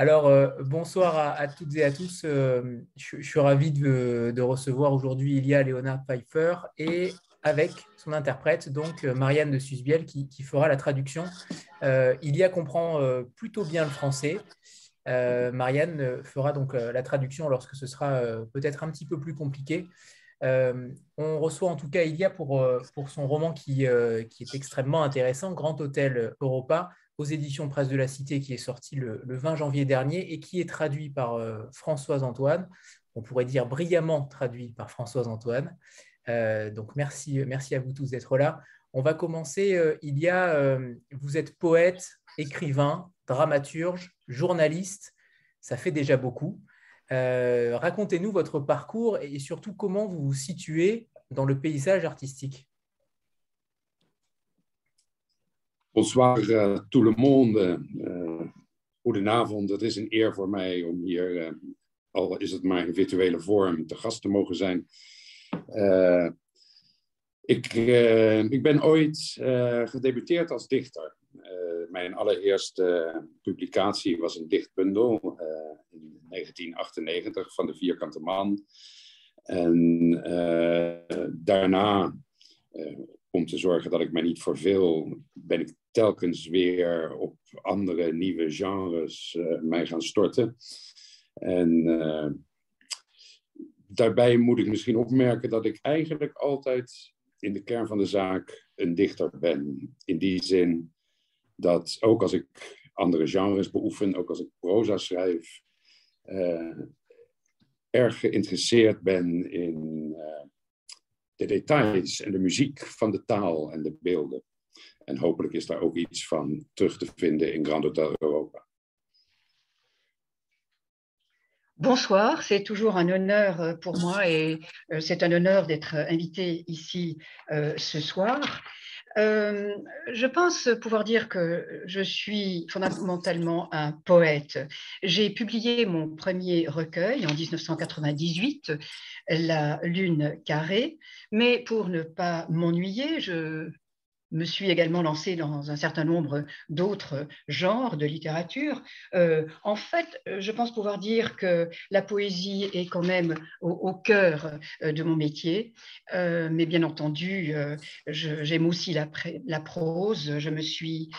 Alors, euh, bonsoir à, toutes et à tous. Euh, je, suis ravi de, recevoir aujourd'hui Ilia Léonard Pfeiffer et avec son interprète, donc Marianne de Susbiel, qui, fera la traduction. Euh, Ilia comprend plutôt bien le français. Marianne fera donc la traduction lorsque ce sera peut-être un petit peu plus compliqué. on reçoit en tout cas Ilia pour, pour son roman qui, qui est extrêmement intéressant, Grand Hôtel Europa, aux éditions Presse de la Cité, qui est sorti le, 20 janvier dernier et qui est traduit par euh, Françoise Antoine. On pourrait dire brillamment traduit par Françoise Antoine. Euh, donc merci, merci à vous tous d'être là. On va commencer. Euh, il y a, vous êtes poète, écrivain, dramaturge, journaliste. Ça fait déjà beaucoup. Racontez-nous votre parcours et surtout comment vous vous situez dans le paysage artistique. Bonsoir uh, tout le monde. Uh, goedenavond. Het is een eer voor mij om hier, uh, al is het maar in virtuele vorm, te gast te mogen zijn. ik, ik ben ooit gedebuteerd als dichter. mijn allereerste publicatie was een dichtbundel in 1998 van de Vierkante Man. En daarna om te zorgen dat ik mij niet verveel, ben ik telkens weer op andere nieuwe genres uh, mij gaan storten. En uh, daarbij moet ik misschien opmerken dat ik eigenlijk altijd in de kern van de zaak een dichter ben. In die zin dat ook als ik andere genres beoefen, ook als ik proza schrijf, uh, erg geïnteresseerd ben in de details en de muziek van de taal en de beelden. En hopelijk is daar ook iets van terug te vinden in Grand Hotel Europa. Bonsoir, c'est toujours un honneur euh, pour moi et euh, c'est un honneur d'être invité ici euh, ce soir. Euh, je pense pouvoir dire que je suis fondamentalement un poète. J'ai publié mon premier recueil en 1998, La Lune carrée, mais pour ne pas m'ennuyer, je me suis également lancée dans un certain nombre d'autres genres de littérature. Euh, en fait, je pense pouvoir dire que la poésie est quand même au, cœur euh, de mon métier, euh, mais bien entendu, j'aime aussi la, prose. Je me suis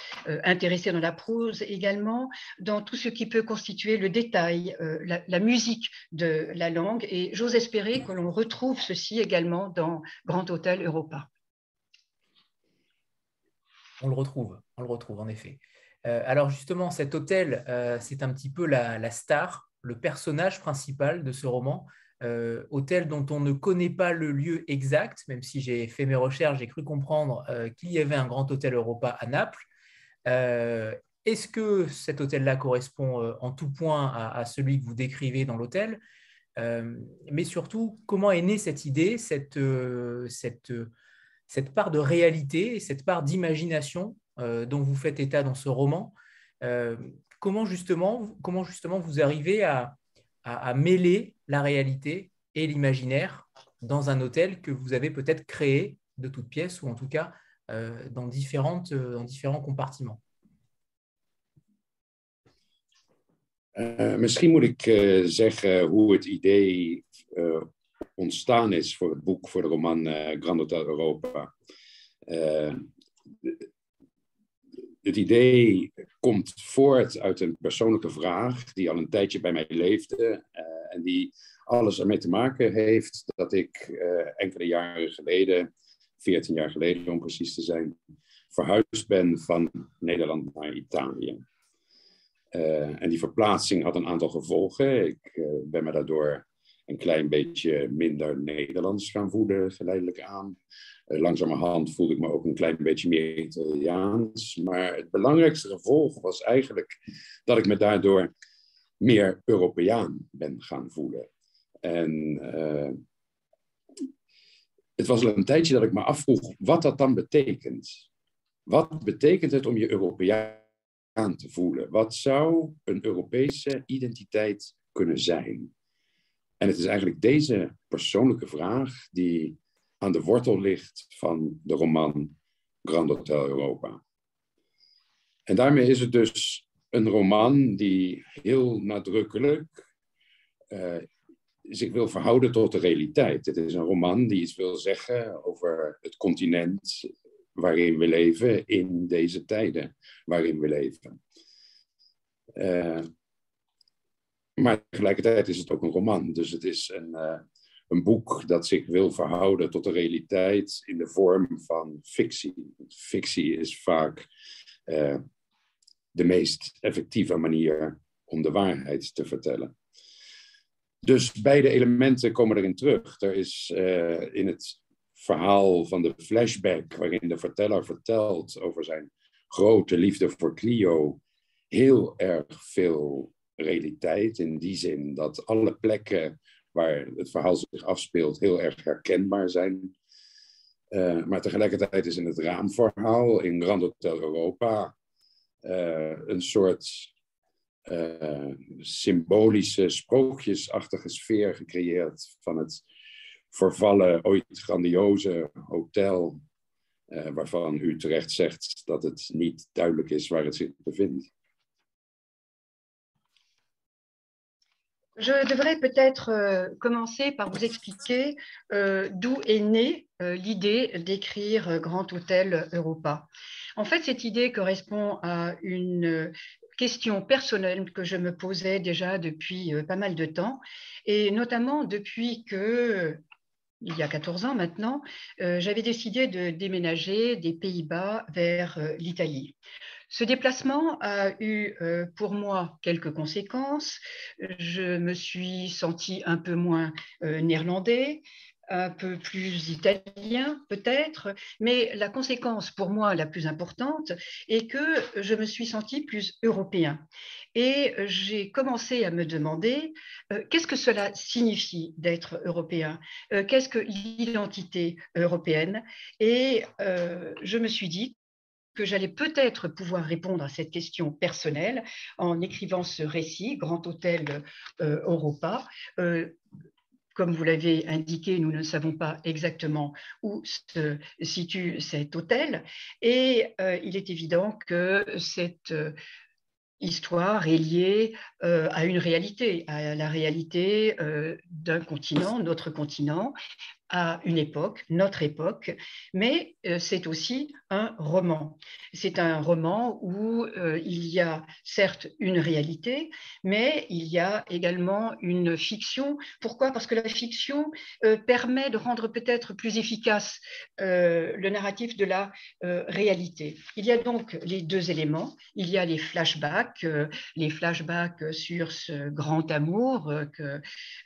intéressée dans la prose également, dans tout ce qui peut constituer le détail, la, la, musique de la langue, et j'ose espérer que l'on retrouve ceci également dans Grand Hôtel Europa. On le retrouve, on le retrouve en effet. Euh, alors justement, cet hôtel, euh, c'est un petit peu la, star, le personnage principal de ce roman. Euh, hôtel dont on ne connaît pas le lieu exact, même si j'ai fait mes recherches, j'ai cru comprendre qu'il y avait un grand hôtel Europa à Naples. Est-ce que cet hôtel-là correspond en tout point à, celui que vous décrivez dans l'hôtel? Mais surtout, comment est née cette idée, cette, cette cette part de réalité et cette part d'imagination euh, dont vous faites état dans ce roman. Euh, comment, justement, comment justement vous arrivez à, mêler la réalité et l'imaginaire dans un hôtel que vous avez peut-être créé de toutes pièces ou en tout cas euh, dans, différents compartiments? Moet ik zeggen hoe het idee ontstaan is voor het boek, voor de roman uh, Grand Hotel Europa. Uh, het idee komt voort uit een persoonlijke vraag die al een tijdje bij mij leefde uh, en die alles ermee te maken heeft dat ik enkele jaren geleden, 14 jaar geleden om precies te zijn, verhuisd ben van Nederland naar Italië. en die verplaatsing had een aantal gevolgen. Ik ben me daardoor een klein beetje minder Nederlands gaan voelen, geleidelijk aan. Uh, langzamerhand voelde ik me ook een klein beetje meer Italiaans. Maar het belangrijkste gevolg was eigenlijk dat ik me daardoor meer Europeaan ben gaan voelen. En uh, het was al een tijdje dat ik me afvroeg wat dat dan betekent. Wat betekent het om je Europeaan te voelen? Wat zou een Europese identiteit kunnen zijn? En het is eigenlijk deze persoonlijke vraag die aan de wortel ligt van de roman Grand Hotel Europa. En daarmee is het dus een roman die heel nadrukkelijk uh, zich wil verhouden tot de realiteit. Het is een roman die iets wil zeggen over het continent waarin we leven in deze tijden waarin we leven. Uh, maar tegelijkertijd is het ook een roman. Dus het is een, uh, een boek dat zich wil verhouden tot de realiteit in de vorm van fictie. Fictie is vaak uh, de meest effectieve manier om de waarheid te vertellen. Dus beide elementen komen erin terug. Er is uh, in het verhaal van de flashback, waarin de verteller vertelt over zijn grote liefde voor Clio, heel erg veel realiteit. In die zin dat alle plekken waar het verhaal zich afspeelt heel erg herkenbaar zijn. Uh, maar tegelijkertijd is in het raamverhaal in Grand Hotel Europa uh, een soort uh, symbolische, sprookjesachtige sfeer gecreëerd van het vervallen, ooit grandioze hotel, waarvan u terecht zegt dat het niet duidelijk is waar het zich bevindt. Je devrais peut-être euh, commencer par vous expliquer euh, d'où est née euh, l'idée d'écrire Grand Hôtel Europa. En fait, cette idée correspond à une question personnelle que je me posais déjà depuis pas mal de temps, et notamment depuis que il y a 14 ans maintenant, j'avais décidé de déménager des Pays-Bas vers l'Italie. Ce déplacement a eu euh, pour moi quelques conséquences. Je me suis senti un peu moins euh, néerlandais, un peu plus italien peut-être, mais la conséquence pour moi la plus importante est que je me suis senti plus européen. Et j'ai commencé à me demander euh, qu'est-ce que cela signifie d'être européen, qu'est-ce que l'identité européenne? Et je me suis dit que j'allais peut-être pouvoir répondre à cette question personnelle en écrivant ce récit, Grand Hôtel euh, Europa. Euh, comme vous l'avez indiqué, nous ne savons pas exactement où se situe cet hôtel et euh, il est évident que cette histoire est liée à une réalité, à la réalité d'un continent, notre continent, à une époque, notre époque, mais euh, c'est aussi un roman. C'est un roman où euh, il y a certes une réalité, mais il y a également une fiction. Pourquoi? Parce que la fiction euh, permet de rendre peut-être plus efficace le narratif de la réalité. Il y a donc les deux éléments. Il y a les flashbacks, les flashbacks sur ce grand amour que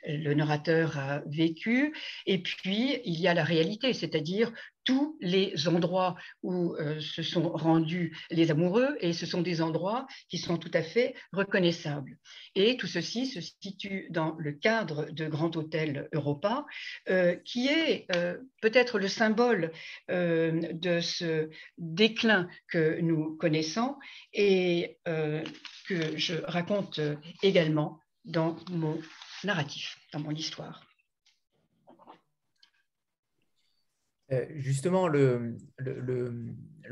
le narrateur a vécu, et puis il y a la réalité, c'est-à-dire tous les endroits où euh, se sont rendus les amoureux, et ce sont des endroits qui sont tout à fait reconnaissables. Et tout ceci se situe dans le cadre de Grand Hôtel Europa, euh, qui est euh, peut-être le symbole de ce déclin que nous connaissons et que je raconte également dans mon narratif, dans mon histoire. Euh, justement, le,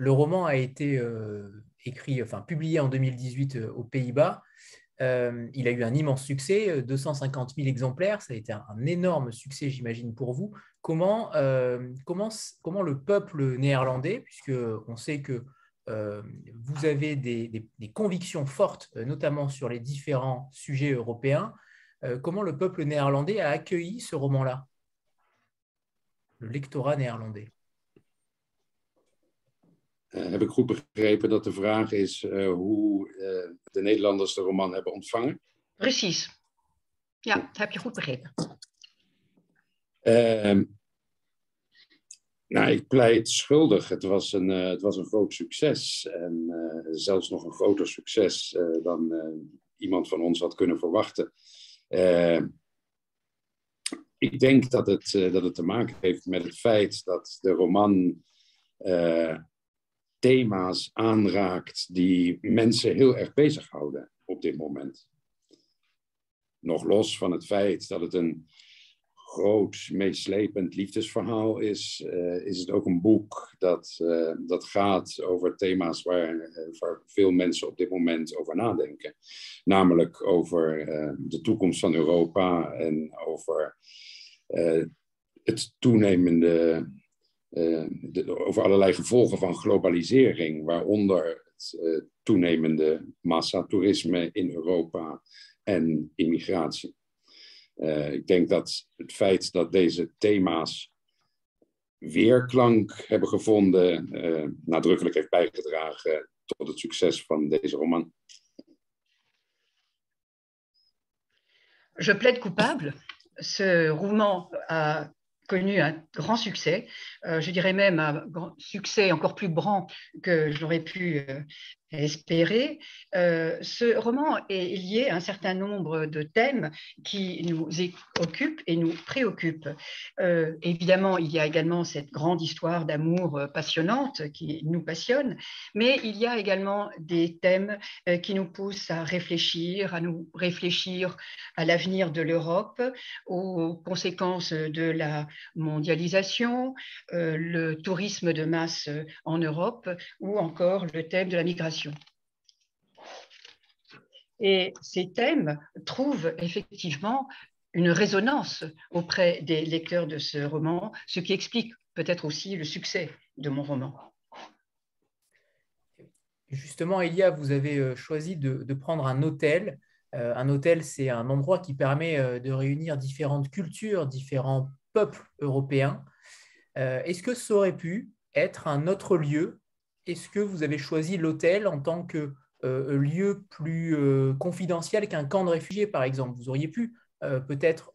roman a été euh, écrit, enfin publié en 2018 euh, aux Pays-Bas. il a eu un immense succès, 250 000 exemplaires, ça a été un, énorme succès, j'imagine, pour vous. Comment, le peuple néerlandais, puisque on sait que vous avez des, des, convictions fortes, notamment sur les différents sujets européens, comment le peuple néerlandais a accueilli ce roman-là? Le lectorat néerlandais. Uh, heb ik goed begrepen dat de vraag is uh, hoe uh, de Nederlanders de roman hebben ontvangen? Precies. Ja, heb je goed begrepen. Ehm, nou, ik pleit schuldig. Het was een, het was een groot succes. En zelfs nog een groter succes dan iemand van ons had kunnen verwachten. Ik denk dat het, uh, dat het te maken heeft met het feit dat de roman uh, thema's aanraakt die mensen heel erg bezighouden op dit moment. Nog los van het feit dat het een groot, meeslepend liefdesverhaal is, uh, is het ook een boek dat, dat gaat over thema's waar, waar, veel mensen op dit moment over nadenken. Namelijk over de toekomst van Europa en over het toenemende, de, over allerlei gevolgen van globalisering, waaronder het toenemende massatoerisme in Europa en immigratie. Ik denk dat het feit dat deze thema's weerklank hebben gevonden, nadrukkelijk heeft bijgedragen tot het succes van deze roman. Je plaide coupable. Ce roman a connu un grand succès, euh, je dirais même un succès encore plus grand que j'aurais pu euh, espérer. Euh, ce roman est lié à un certain nombre de thèmes qui nous occupent et nous préoccupent. Euh, évidemment, il y a également cette grande histoire d'amour euh, passionnante qui nous passionne, mais il y a également des thèmes qui nous poussent à réfléchir, à nous réfléchir à l'avenir de l'Europe, aux conséquences de la mondialisation, le tourisme de masse en Europe ou encore le thème de la migration. Et ces thèmes trouvent effectivement une résonance auprès des lecteurs de ce roman, ce qui explique peut-être aussi le succès de mon roman. Justement, Elia, vous avez euh, choisi de, prendre un hôtel. Euh, un hôtel, c'est un endroit qui permet euh, de réunir différentes cultures, différents peuples européens. Est-ce que ça aurait pu être un autre lieu Est-ce que vous avez choisi l'hôtel en tant que euh, lieu plus euh, confidentiel qu'un camp de réfugiés, par exemple? Vous auriez pu euh, peut-être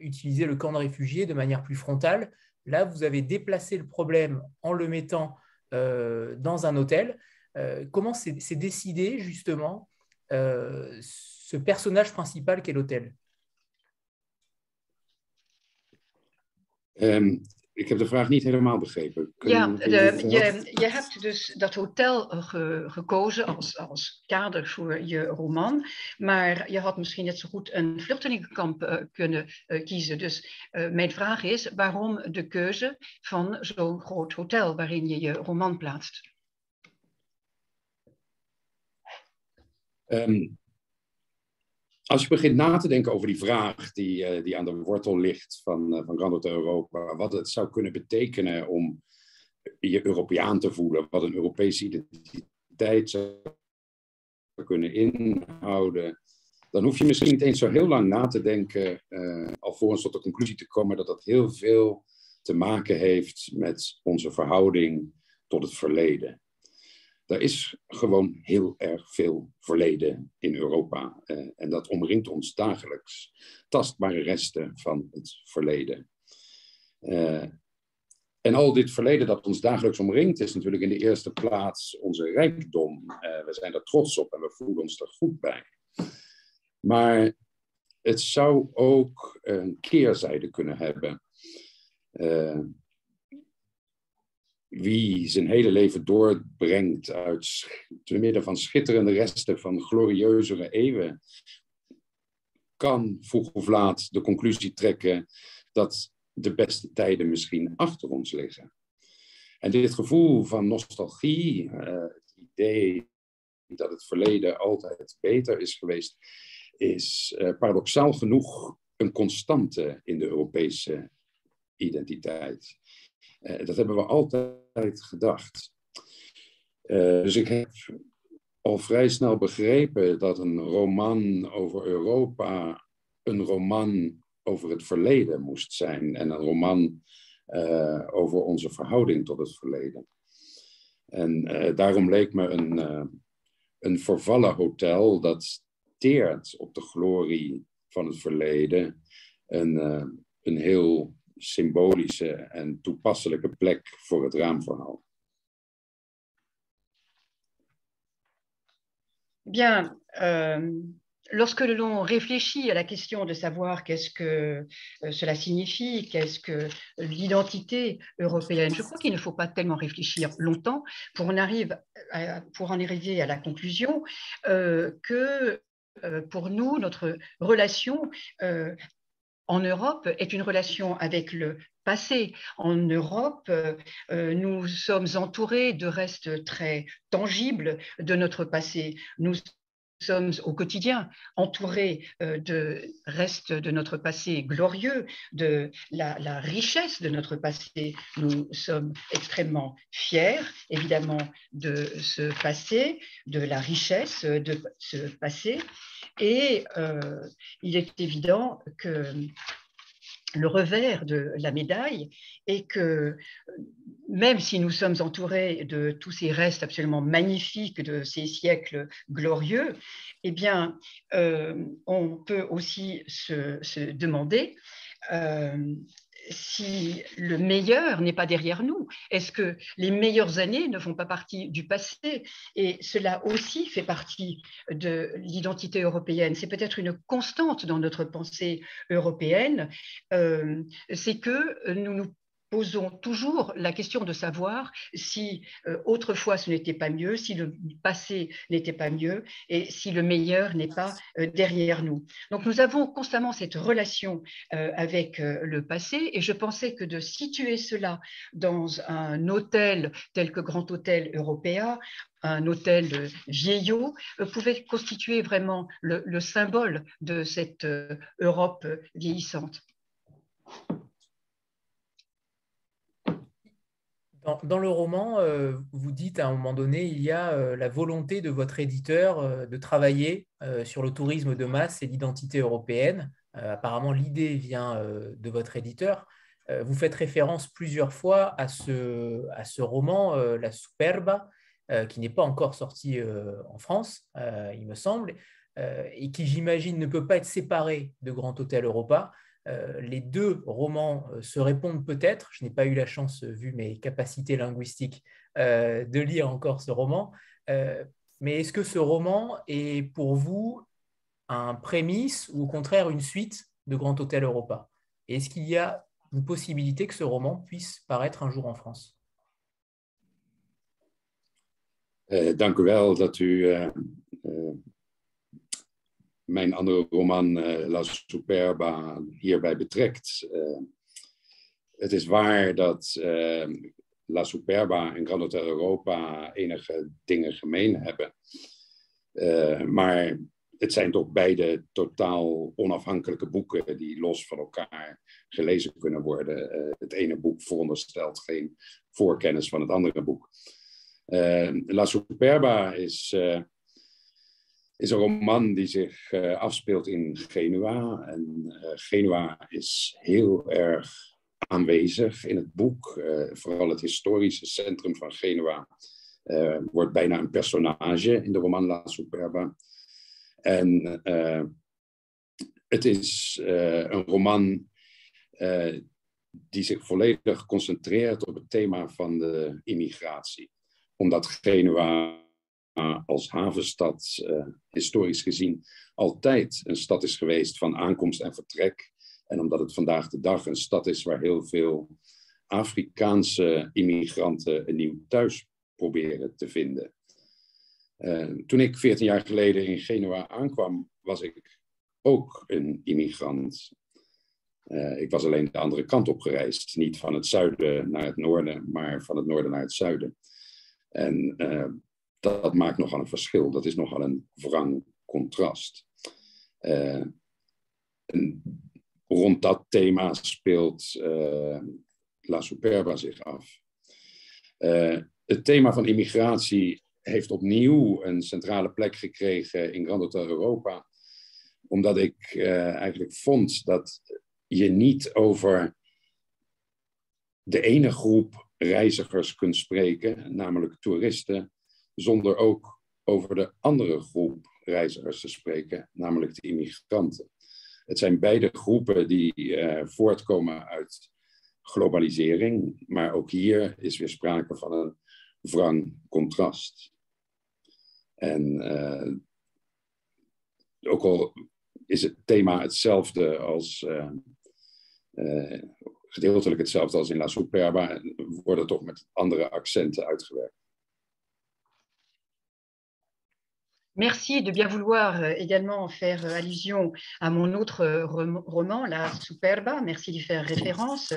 utiliser le camp de réfugiés de manière plus frontale. Là, vous avez déplacé le problème en le mettant dans un hôtel. comment c'est décidé justement ce personnage principal qu'est l'hôtel? Ik heb de vraag niet helemaal begrepen. ja, de, je, je hebt dus dat hotel ge, gekozen als, als kader voor je roman. Maar je had misschien net zo goed een vluchtelingenkamp uh, kunnen uh, kiezen. Dus uh, mijn vraag is, waarom de keuze van zo'n groot hotel waarin je je roman plaatst? Um, als je begint na te denken over die vraag die, uh, die aan de wortel ligt van, uh, van Grand Europa, wat het zou kunnen betekenen om je Europeaan te voelen, wat een Europese identiteit zou kunnen inhouden, dan hoef je misschien niet eens zo heel lang na te denken, uh, alvorens tot de conclusie te komen dat dat heel veel te maken heeft met onze verhouding tot het verleden. Er is gewoon heel erg veel verleden in Europa. Eh, en dat omringt ons dagelijks. Tastbare resten van het verleden. Eh, en al dit verleden dat ons dagelijks omringt, is natuurlijk in de eerste plaats onze rijkdom. Eh, we zijn er trots op en we voelen ons er goed bij. Maar het zou ook een keerzijde kunnen hebben. Wie zijn hele leven doorbrengt uit te midden van schitterende resten van glorieuzere eeuwen, kan vroeg of laat de conclusie trekken dat de beste tijden misschien achter ons liggen. En dit gevoel van nostalgie, uh, het idee dat het verleden altijd beter is geweest, is uh, paradoxaal genoeg een constante in de Europese identiteit. Uh, dat hebben we altijd gedacht. Uh, dus ik heb al vrij snel begrepen dat een roman over Europa een roman over het verleden moest zijn en een roman uh, over onze verhouding tot het verleden. En daarom leek me een, een vervallen hotel dat teert op de glorie van het verleden een, een heel symbolische en toepasselijke plek voor het raamverhaal. Bien, euh, lorsque l'on réfléchit à la question de savoir qu'est-ce que euh, cela signifie, qu'est-ce que l'identité européenne, je crois qu'il ne faut pas tellement réfléchir longtemps pour en, arriver à la conclusion euh, que pour nous, notre relation euh, en Europe est une relation avec le passé. En Europe, nous sommes entourés de restes très tangibles de notre passé. Sommes au quotidien entourés euh, de restes de notre passé glorieux, de la, richesse de notre passé. Nous sommes extrêmement fiers, évidemment, de ce passé, de la richesse de ce passé. Et euh, il est évident que le revers de la médaille est que même si nous sommes entourés de tous ces restes absolument magnifiques de ces siècles glorieux, eh bien, euh, on peut aussi se, demander euh, si le meilleur n'est pas derrière nous Est-ce que les meilleures années ne font pas partie du passé Et cela aussi fait partie de l'identité européenne? C'est peut-être une constante dans notre pensée européenne, euh, c'est que nous nous posons toujours la question de savoir si euh, autrefois ce n'était pas mieux, si le passé n'était pas mieux et si le meilleur n'est pas euh, derrière nous. Donc nous avons constamment cette relation euh, avec le passé et je pensais que de situer cela dans un hôtel tel que Grand Hôtel Européen, un hôtel vieillot, pouvait constituer vraiment le symbole de cette Europe vieillissante. Dans, le roman, euh, vous dites à un moment donné, il y a euh, la volonté de votre éditeur euh, de travailler sur le tourisme de masse et l'identité européenne. apparemment, l'idée vient de votre éditeur. vous faites référence plusieurs fois à ce, à ce roman, La Superba, qui n'est pas encore sorti en France, il me semble, et qui, j'imagine, ne peut pas être séparé de Grand Hôtel Europa. Euh, les deux romans euh, se répondent peut-être. Je n'ai pas eu la chance, euh, vu mes capacités linguistiques, de lire encore ce roman. mais est-ce que ce roman est pour vous un prémisse ou au contraire une suite de Grand Hôtel Europa? Est-ce qu'il y a une possibilité que ce roman puisse paraître un jour en France? Mijn andere roman uh, La Superba hierbij betrekt. Uh, het is waar dat uh, La Superba en Grand Europa enige dingen gemeen hebben. maar het zijn toch beide totaal onafhankelijke boeken die los van elkaar gelezen kunnen worden. het ene boek veronderstelt geen voorkennis van het andere boek. La Superba is is een roman die zich uh, afspeelt in Genua. En uh, Genua is heel erg aanwezig in het boek. Uh, vooral het historische centrum van Genua wordt bijna een personage in de roman La Superba. En het is een roman die zich volledig concentreert op het thema van de immigratie. Omdat Genua als havenstad uh, historisch gezien altijd een stad is geweest van aankomst en vertrek. En omdat het vandaag de dag een stad is waar heel veel Afrikaanse immigranten een nieuw thuis proberen te vinden. Uh, toen ik 14 jaar geleden in Genua aankwam, was ik ook een immigrant. Uh, ik was alleen de andere kant op gereisd. Niet van het zuiden naar het noorden, maar van het noorden naar het zuiden. En dat maakt nogal een verschil. Dat is nogal een wrang contrast. Uh, rond dat thema speelt uh, La Superba zich af. Uh, het thema van immigratie heeft opnieuw een centrale plek gekregen in Grand Hotel Europa, omdat ik eigenlijk vond dat je niet over de ene groep reizigers kunt spreken, namelijk toeristen, zonder ook over de andere groep reizigers te spreken, namelijk de immigranten. Het zijn beide groepen die uh, voortkomen uit globalisering, maar ook hier is weer sprake van een wrang contrast. En uh, ook al is het thema hetzelfde als, uh, gedeeltelijk hetzelfde als in La Superba, worden toch met andere accenten uitgewerkt. Merci de bien vouloir euh, également faire euh, allusion à mon autre euh, roman, La Superba. Merci d'y faire référence.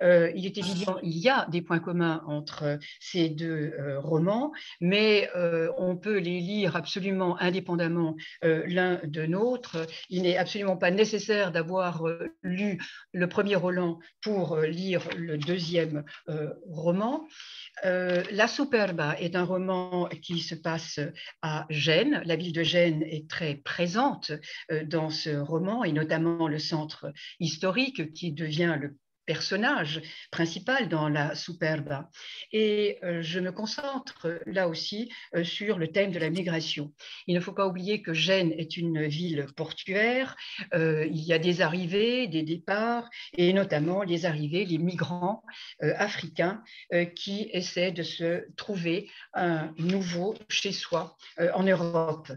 Il est évident, il y a des points communs entre ces deux romans, mais on peut les lire absolument indépendamment l'un de l'autre. Il n'est absolument pas nécessaire d'avoir lu le premier roman pour lire le deuxième roman. La Superba est un roman qui se passe à Gênes la ville de Gênes est très présente euh, dans ce roman, et notamment le centre historique qui devient le personnage principal dans la Superba. Et euh, je me concentre là aussi euh, sur le thème de la migration. Il ne faut pas oublier que Gênes est une ville portuaire. il y a des arrivées, des départs, et notamment les arrivées, les migrants africains qui essaient de se trouver un nouveau chez soi en Europe.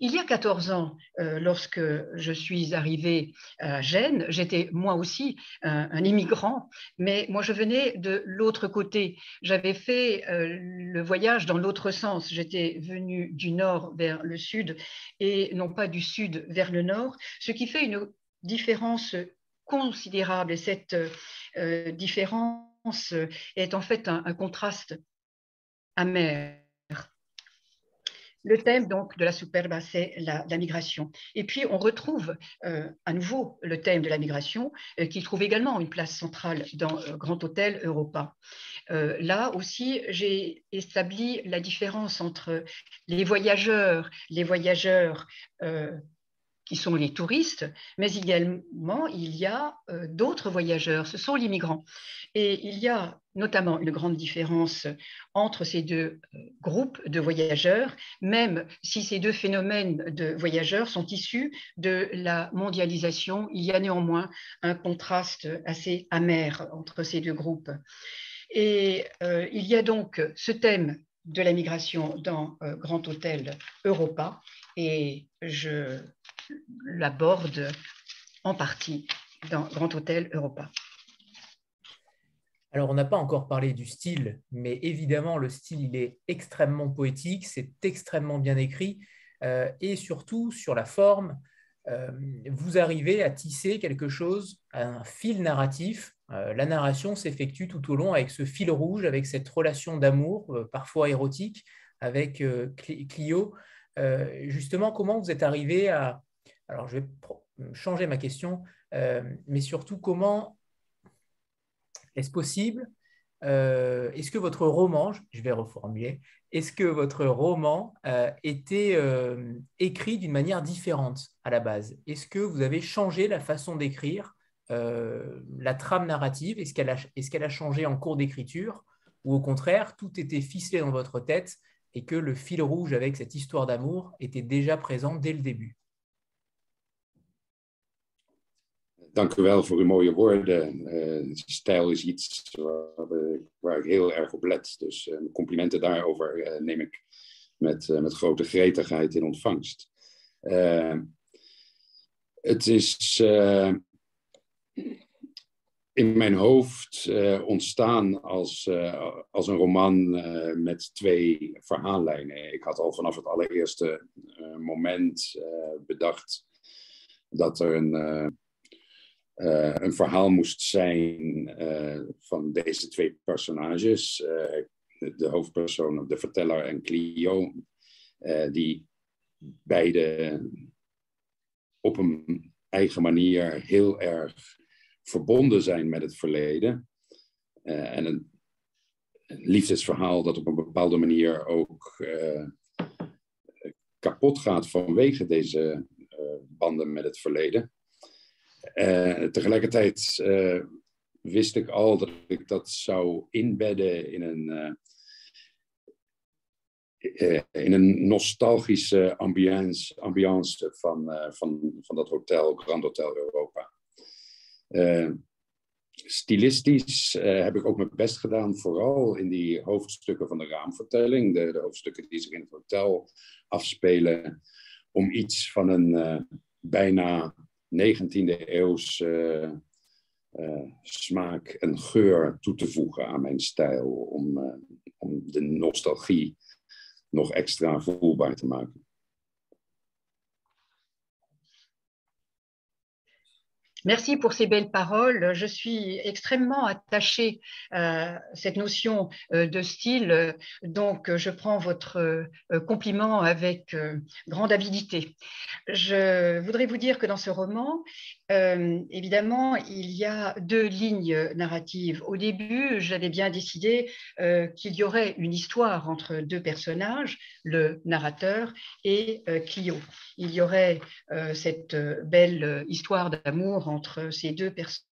Il y a 14 ans, euh, lorsque je suis arrivée à Gênes, j'étais moi aussi un, immigrant, mais moi je venais de l'autre côté. J'avais fait euh, le voyage dans l'autre sens. J'étais venue du nord vers le sud et non pas du sud vers le nord, ce qui fait une différence considérable. Et cette euh, différence est en fait un contraste amer le thème donc de la Superba, c'est la, migration. Et puis on retrouve euh, à nouveau le thème de la migration euh, qui trouve également une place centrale dans euh, Grand Hôtel Europa. là aussi, j'ai établi la différence entre les voyageurs, les voyageurs qui sont les touristes, mais également il y a euh, d'autres voyageurs, ce sont les migrants. Et il y a notamment une grande différence entre ces deux euh, groupes de voyageurs, même si ces deux phénomènes de voyageurs sont issus de la mondialisation, il y a néanmoins un contraste assez amer entre ces deux groupes. Et euh, il y a donc ce thème de la migration dans Grand Hôtel Europa, et je l'aborde en partie dans Grand Hôtel Europa. Alors, on n'a pas encore parlé du style, mais évidemment, le style, il est extrêmement poétique, c'est extrêmement bien écrit, euh, et surtout sur la forme, euh, vous arrivez à tisser quelque chose, un fil narratif. Euh, la narration s'effectue tout au long avec ce fil rouge, avec cette relation d'amour, parfois érotique, avec Clio. justement, comment vous êtes arrivé à, alors, je vais changer ma question, euh, mais surtout, comment est-ce possible euh, Est-ce que votre roman, je vais reformuler, est-ce que votre roman euh, était écrit d'une manière différente à la base? Est-ce que vous avez changé la façon d'écrire la trame narrative? Est-ce qu'elle a, changé en cours d'écriture? Ou au contraire, tout était ficelé dans votre tête et que le fil rouge avec cette histoire d'amour était déjà présent dès le début? Dank u wel voor uw mooie woorden. Uh, stijl is iets waar, ik heel erg op let. Dus uh, complimenten daarover uh, neem ik met, met grote gretigheid in ontvangst. het is in mijn hoofd ontstaan als, als een roman met twee verhaallijnen. Ik had al vanaf het allereerste moment bedacht dat er een uh, een verhaal moest zijn uh, van deze twee personages, de, de, hoofdpersoon, de verteller en Clio, die beide op een eigen manier heel erg verbonden zijn met het verleden. en een, liefdesverhaal dat op een bepaalde manier ook kapot gaat vanwege deze banden met het verleden. Uh, tegelijkertijd uh, wist ik al dat ik dat zou inbedden in een, uh, in een nostalgische ambiance, ambiance van, van, van dat hotel, Grand Hotel Europa. stilistisch heb ik ook mijn best gedaan, vooral in die hoofdstukken van de raamvertelling, de hoofdstukken die zich in het hotel afspelen, om iets van een bijna 19e eeuws uh, smaak en geur toe te voegen aan mijn stijl. Om, uh, om de nostalgie nog extra voelbaar te maken. Merci pour ces belles paroles. Je suis extrêmement attachée à cette notion euh, de style, donc je prends votre euh, compliment avec euh, grande avidité. Je voudrais vous dire que dans ce roman, évidemment, il y a deux lignes narratives. Au début, j'avais bien décidé qu'il y aurait une histoire entre deux personnages, le narrateur et Clio. Il y aurait cette belle histoire d'amour entre ces deux personnages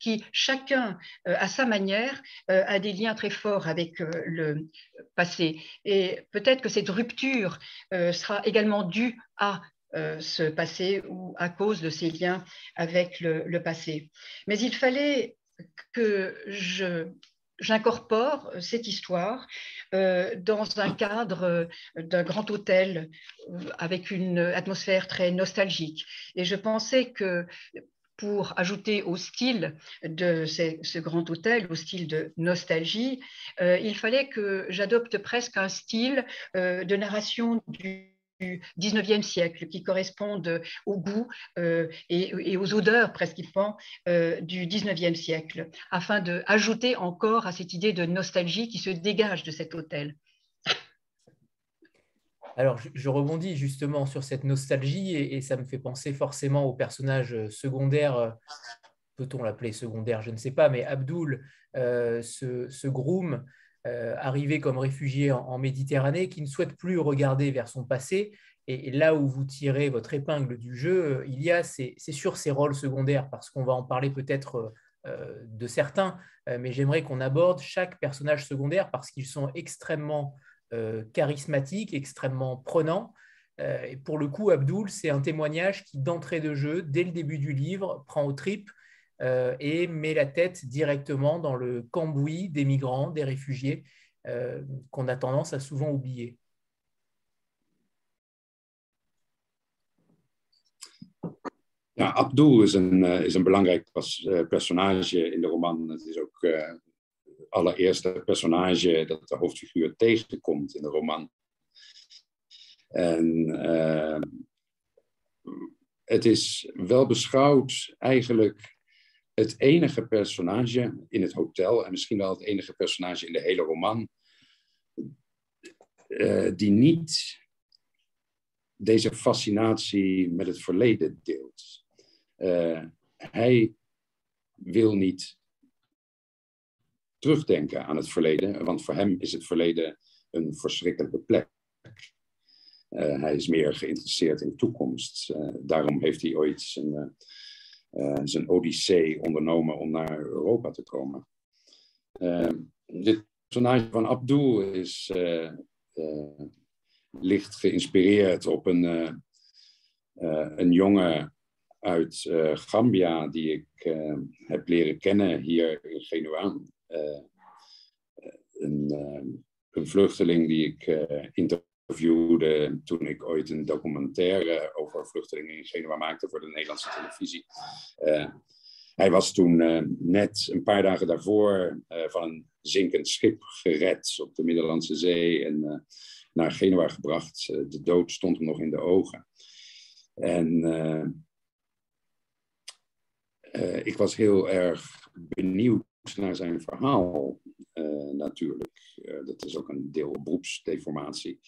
qui, chacun euh, à sa manière, euh, a des liens très forts avec euh, le passé. Et peut-être que cette rupture sera également due à ce passé ou à cause de ces liens avec le, passé. Mais il fallait que je j'incorpore cette histoire dans un cadre d'un grand hôtel avec une atmosphère très nostalgique. Et je pensais que pour ajouter au style de ce, grand hôtel, au style de nostalgie, euh, il fallait que j'adopte presque un style euh, de narration du 19e siècle qui correspondent au goût euh, et, aux odeurs presque euh, du 19e siècle, afin d'ajouter encore à cette idée de nostalgie qui se dégage de cet hôtel. Alors, je, rebondis justement sur cette nostalgie et, ça me fait penser forcément au personnage euh, secondaire, euh, peut-on l'appeler secondaire, je ne sais pas, mais Abdul, ce, groom arrivé comme réfugié en, Méditerranée qui ne souhaite plus regarder vers son passé. Et, là où vous tirez votre épingle du jeu, il y a, c'est sûr, ces rôles secondaires, parce qu'on va en parler peut-être de certains, mais j'aimerais qu'on aborde chaque personnage secondaire parce qu'ils sont extrêmement euh, charismatique, extrêmement prenant. Euh, et pour le coup, Abdul, c'est un témoignage qui, d'entrée de jeu, dès le début du livre, prend au trip euh, et met la tête directement dans le cambouis des migrants, des réfugiés, qu'on a tendance à souvent oublier. Ja, Abdul is een, is een belangrijk personage in de roman. Het is ook allereerste personage dat de hoofdfiguur tegenkomt in de roman. En uh, het is wel beschouwd eigenlijk het enige personage in het hotel, en misschien wel het enige personage in de hele roman, uh, die niet deze fascinatie met het verleden deelt. Uh, hij wil niet terugdenken aan het verleden, want voor hem is het verleden een verschrikkelijke plek. Uh, hij is meer geïnteresseerd in de toekomst. Daarom heeft hij ooit zijn, zijn odyssee ondernomen om naar Europa te komen. dit personage van Abdul is licht geïnspireerd op een, een jongen uit Gambia die ik heb leren kennen hier in Genua. Eh, een, eh, een, vluchteling die ik eh, interviewde toen ik ooit een documentaire over vluchtelingen in Genua maakte voor de Nederlandse televisie. hij was toen net een paar dagen daarvoor van een zinkend schip gered op de Middellandse Zee en naar Genua gebracht. de dood stond hem nog in de ogen. En ik was heel erg benieuwd naar zijn verhaal uh, natuurlijk. Uh, dat is ook een deel beroepsdeformatie.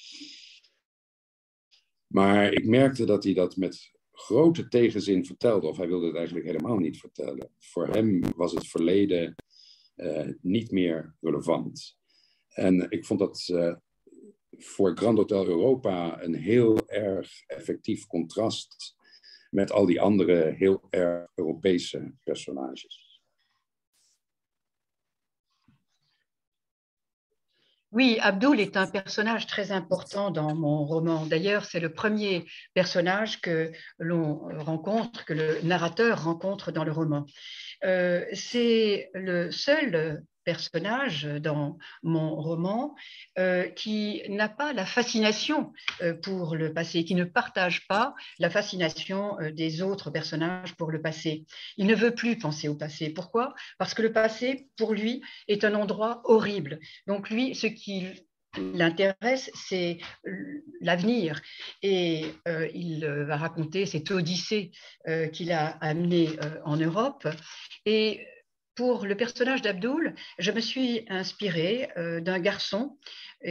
Maar ik merkte dat hij dat met grote tegenzin vertelde, of hij wilde het eigenlijk helemaal niet vertellen. Voor hem was het verleden uh, niet meer relevant. En ik vond dat voor Grand Hotel Europa een heel erg effectief contrast met al die andere heel erg Europese personages. Oui, Abdul est un personnage très important dans mon roman. D'ailleurs, c'est le premier personnage que l'on rencontre, que le narrateur rencontre dans le roman. Euh, c'est le seul personnage dans mon roman euh, qui n'a pas la fascination euh, pour le passé, qui ne partage pas la fascination euh, des autres personnages pour le passé. Il ne veut plus penser au passé. Pourquoi? Parce que le passé, pour lui, est un endroit horrible. Donc lui, ce qu'il l'intéresse, c'est l'avenir. Et euh, il va raconter cette odyssée qu'il a amenée en Europe. Et pour le personnage d'Abdoul, je me suis inspirée d'un garçon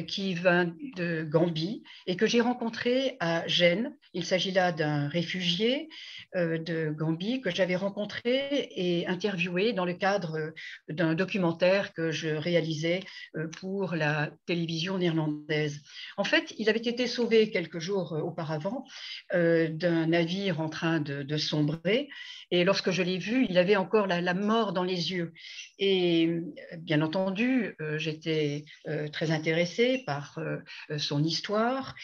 qui vient de Gambie et que j'ai rencontré à Gênes. Il s'agit là d'un réfugié euh, de Gambie que j'avais rencontré et interviewé dans le cadre d'un documentaire que je réalisais euh, pour la télévision néerlandaise. En fait, il avait été sauvé quelques jours auparavant euh, d'un navire en train de, sombrer et lorsque je l'ai vu, il avait encore la, la, mort dans les yeux. Et bien entendu, j'étais très intéressée par son histoire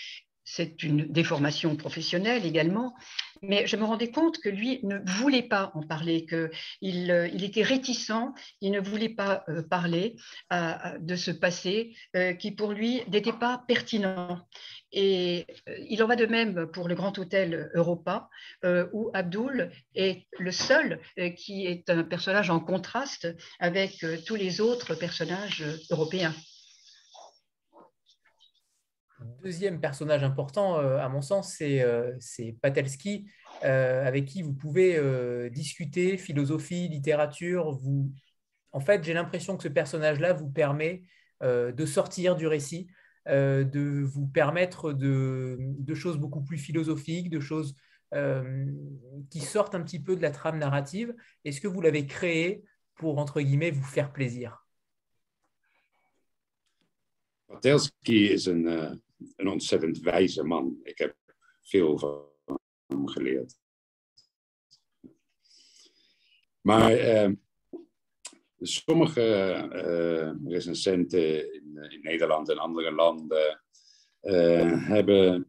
c'est une déformation professionnelle également, mais je me rendais compte que lui ne voulait pas en parler, qu'il euh, il était réticent, il ne voulait pas euh, parler de ce passé euh, qui pour lui n'était pas pertinent. Et il en va de même pour le Grand Hôtel Europa, où Abdul est le seul qui est un personnage en contraste avec tous les autres personnages européens. Deuxième personnage important, euh, à mon sens, c'est euh, Patelski, euh, avec qui vous pouvez discuter philosophie, littérature. Vous... En fait, j'ai l'impression que ce personnage-là vous permet de sortir du récit, de vous permettre de, de, choses beaucoup plus philosophiques, de choses qui sortent un petit peu de la trame narrative. Est-ce que vous l'avez créé pour, entre guillemets, vous faire plaisir? Patelski is een, een ontzettend wijze man. Ik heb veel van hem geleerd. Maar uh, sommige uh, recensenten in, in, Nederland en andere landen uh, hebben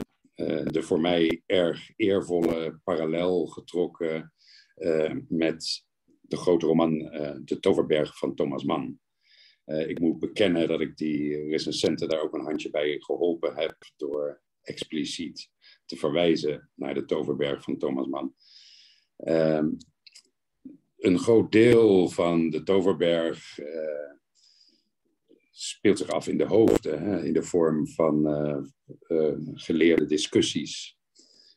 de voor mij erg eervolle parallel getrokken met de grote roman De Toverberg van Thomas Mann. Uh, ik moet bekennen dat ik die recensenten daar ook een handje bij geholpen heb door expliciet te verwijzen naar de Toverberg van Thomas Mann. Uh, een groot deel van de Toverberg uh, speelt zich af in de hoofden, hè, in de vorm van geleerde discussies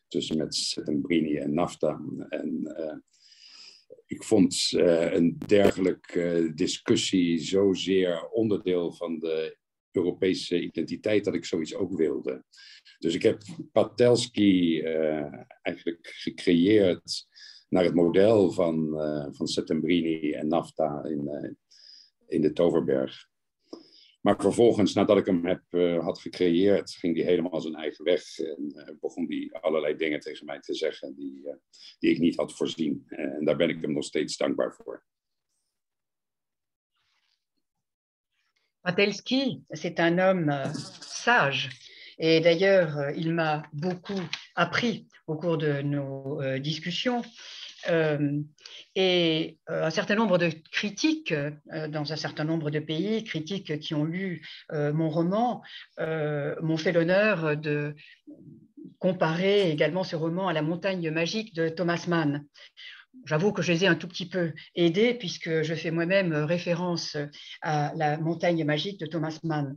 tussen met Settembrini en Nafta. En ik vond uh, een dergelijke uh, discussie zozeer onderdeel van de Europese identiteit dat ik zoiets ook wilde. Dus ik heb Patelski uh, eigenlijk gecreëerd naar het model van, van Settembrini en NAFTA in, in de Toverberg. Maar vervolgens, nadat ik hem heb, uh, had gecreëerd, ging hij helemaal zijn eigen weg. En uh, begon hij allerlei dingen tegen mij te zeggen die, uh, die ik niet had voorzien. en daar ben ik hem nog steeds dankbaar voor. Patelski, c'est un homme euh, sage. Et d'ailleurs, euh, il m'a beaucoup appris au cours de nos euh, discussions. Euh, et euh, un certain nombre de critiques euh, dans un certain nombre de pays, critiques qui ont lu mon roman, m'ont fait l'honneur de comparer également ce roman à La montagne magique de Thomas Mann. J'avoue que je les ai un tout petit peu aidés puisque je fais moi-même référence à La montagne magique de Thomas Mann.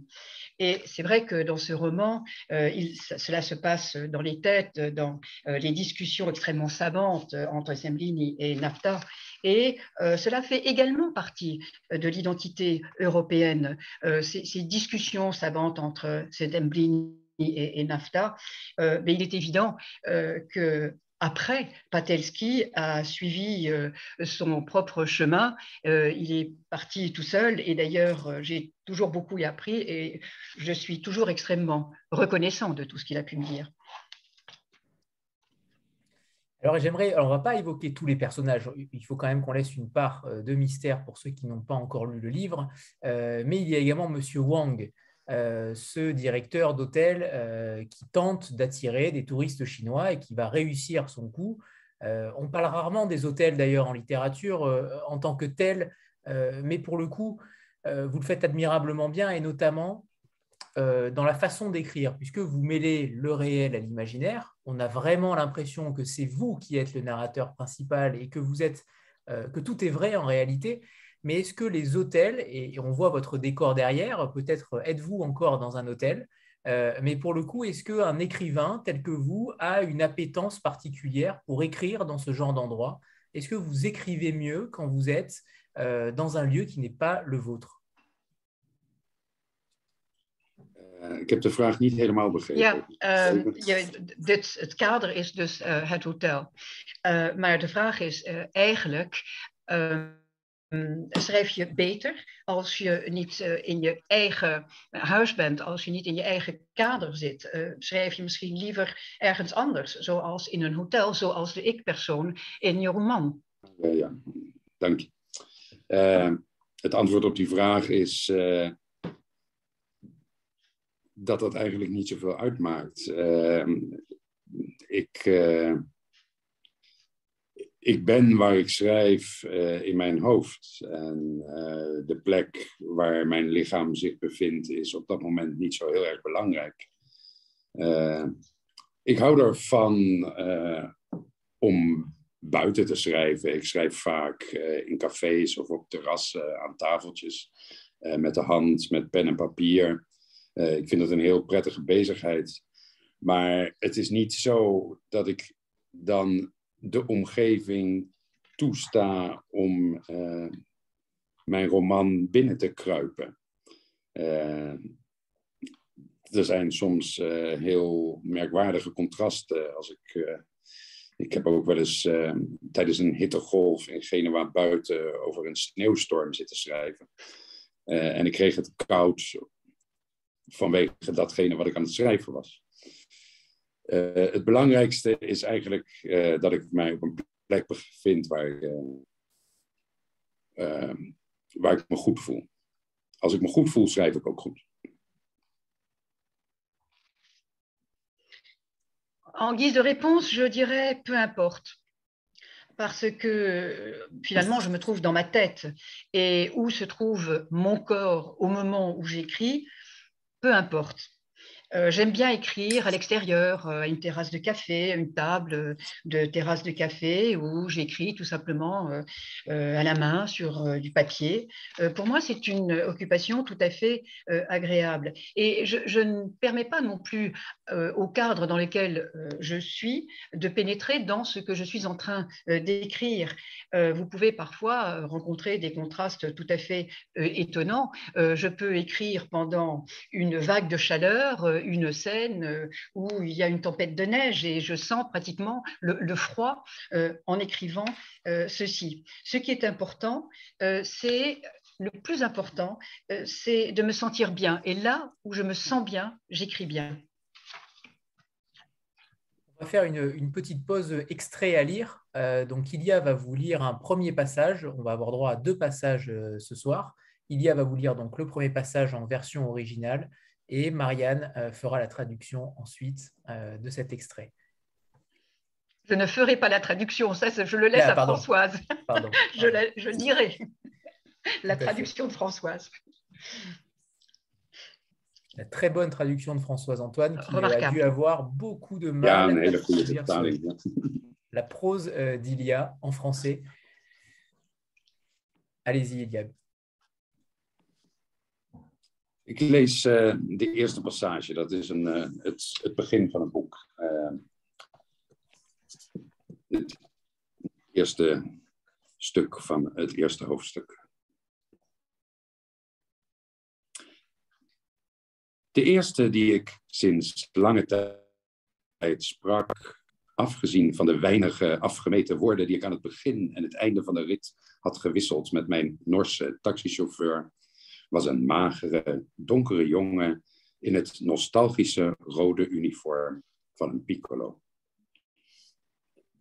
Et c'est vrai que dans ce roman, euh, cela se passe dans les têtes, dans euh, les discussions extrêmement savantes entre Semblini et NAFTA. Et euh, cela fait également partie de l'identité européenne, ces, discussions savantes entre Semblini et, et NAFTA. mais il est évident que après, Patelski a suivi euh, son propre chemin. Euh, il est parti tout seul et d'ailleurs, euh, j'ai toujours beaucoup appris et je suis toujours extrêmement reconnaissant de tout ce qu'il a pu me dire. Alors j'aimerais, on va pas évoquer tous les personnages, il faut quand même qu'on laisse une part de mystère pour ceux qui n'ont pas encore lu le livre, mais il y a également Monsieur Wang, euh, ce directeur d'hôtel euh, qui tente d'attirer des touristes chinois et qui va réussir son coup. Euh, on parle rarement des hôtels d'ailleurs en littérature en tant que tel, mais pour le coup, vous le faites admirablement bien et notamment dans la façon d'écrire, puisque vous mêlez le réel à l'imaginaire. On a vraiment l'impression que c'est vous qui êtes le narrateur principal et que vous êtes que tout est vrai en réalité. Mais est-ce que les hôtels, et on voit votre décor derrière, peut-être êtes-vous encore dans un hôtel, euh, mais pour le coup, est-ce qu'un écrivain tel que vous a une appétence particulière pour écrire dans ce genre d'endroit? Est-ce que vous écrivez mieux quand vous êtes euh, dans un lieu qui n'est pas le vôtre? Uh, ik heb de vraag niet helemaal begrepen. Ja, uh, je, dit, het kader is dus uh, het hotel. Uh, maar de vraag is eigenlijk, schrijf je beter als je niet in je eigen huis bent, als je niet in je eigen kader zit? schrijf je misschien liever ergens anders, zoals in een hotel, zoals de ik-persoon in je roman? ja, dank je. het antwoord op die vraag is dat dat eigenlijk niet zoveel uitmaakt. Uh, ik, ik ben waar ik schrijf uh, in mijn hoofd. En eh, de plek waar mijn lichaam zich bevindt is op dat moment niet zo heel erg belangrijk. ik hou ervan om buiten te schrijven. Ik schrijf vaak in cafés of op terrassen aan tafeltjes. met de hand, met pen en papier. Ik vind het een heel prettige bezigheid. Maar het is niet zo dat ik dan de omgeving toesta om uh, mijn roman binnen te kruipen. Uh, er zijn soms heel merkwaardige contrasten. Als ik, ik heb ook wel eens tijdens een hittegolf in Genua buiten over een sneeuwstorm zitten schrijven. en ik kreeg het koud vanwege datgene wat ik aan het schrijven was. Uh, het belangrijkste is eigenlijk uh, dat ik mij op een plek bevind waar, uh, waar ik me goed voel. Als ik me goed voel, schrijf ik ook goed. En guise de réponse, je dirais peu importe. Parce que finalement, je me trouve dans ma tête. Et où se trouve mon corps au moment où j'écris, peu importe. Euh, j'aime bien écrire à l'extérieur, euh, à une terrasse de café, à une table de terrasse de café où j'écris tout simplement euh, à la main sur du papier. pour moi, c'est une occupation tout à fait agréable. Et je, je, ne permets pas non plus au cadre dans lequel je suis de pénétrer dans ce que je suis en train d'écrire. vous pouvez parfois rencontrer des contrastes tout à fait étonnants. je peux écrire pendant une vague de chaleur une scène euh, où il y a une tempête de neige et je sens pratiquement le, froid euh, en écrivant euh, ceci. Ce qui est important, c'est le plus important, c'est de me sentir bien. Et là où je me sens bien, j'écris bien. On va faire une, petite pause extrait à lire. donc, Ilia va vous lire un premier passage. On va avoir droit à deux passages ce soir. Ilia va vous lire donc le premier passage en version originale et Marianne euh, fera la traduction ensuite euh, de cet extrait. Je ne ferai pas la traduction, ça je le laisse ah, à Françoise. Pardon, je, la, je, dirai la traduction de Françoise. La très bonne traduction de Françoise Antoine qui a dû avoir beaucoup de mal à la prose euh, d'Ilia en français. Allez-y, Ilia. Ik lees uh, de eerste passage, dat is een, uh, het, het, begin van het boek. Uh, het eerste stuk van het eerste hoofdstuk. De eerste die ik sinds lange tijd sprak, afgezien van de weinige afgemeten woorden die ik aan het begin en het einde van de rit had gewisseld met mijn Norse taxichauffeur, was een magere, donkere jongen in het nostalgische rode uniform van een piccolo.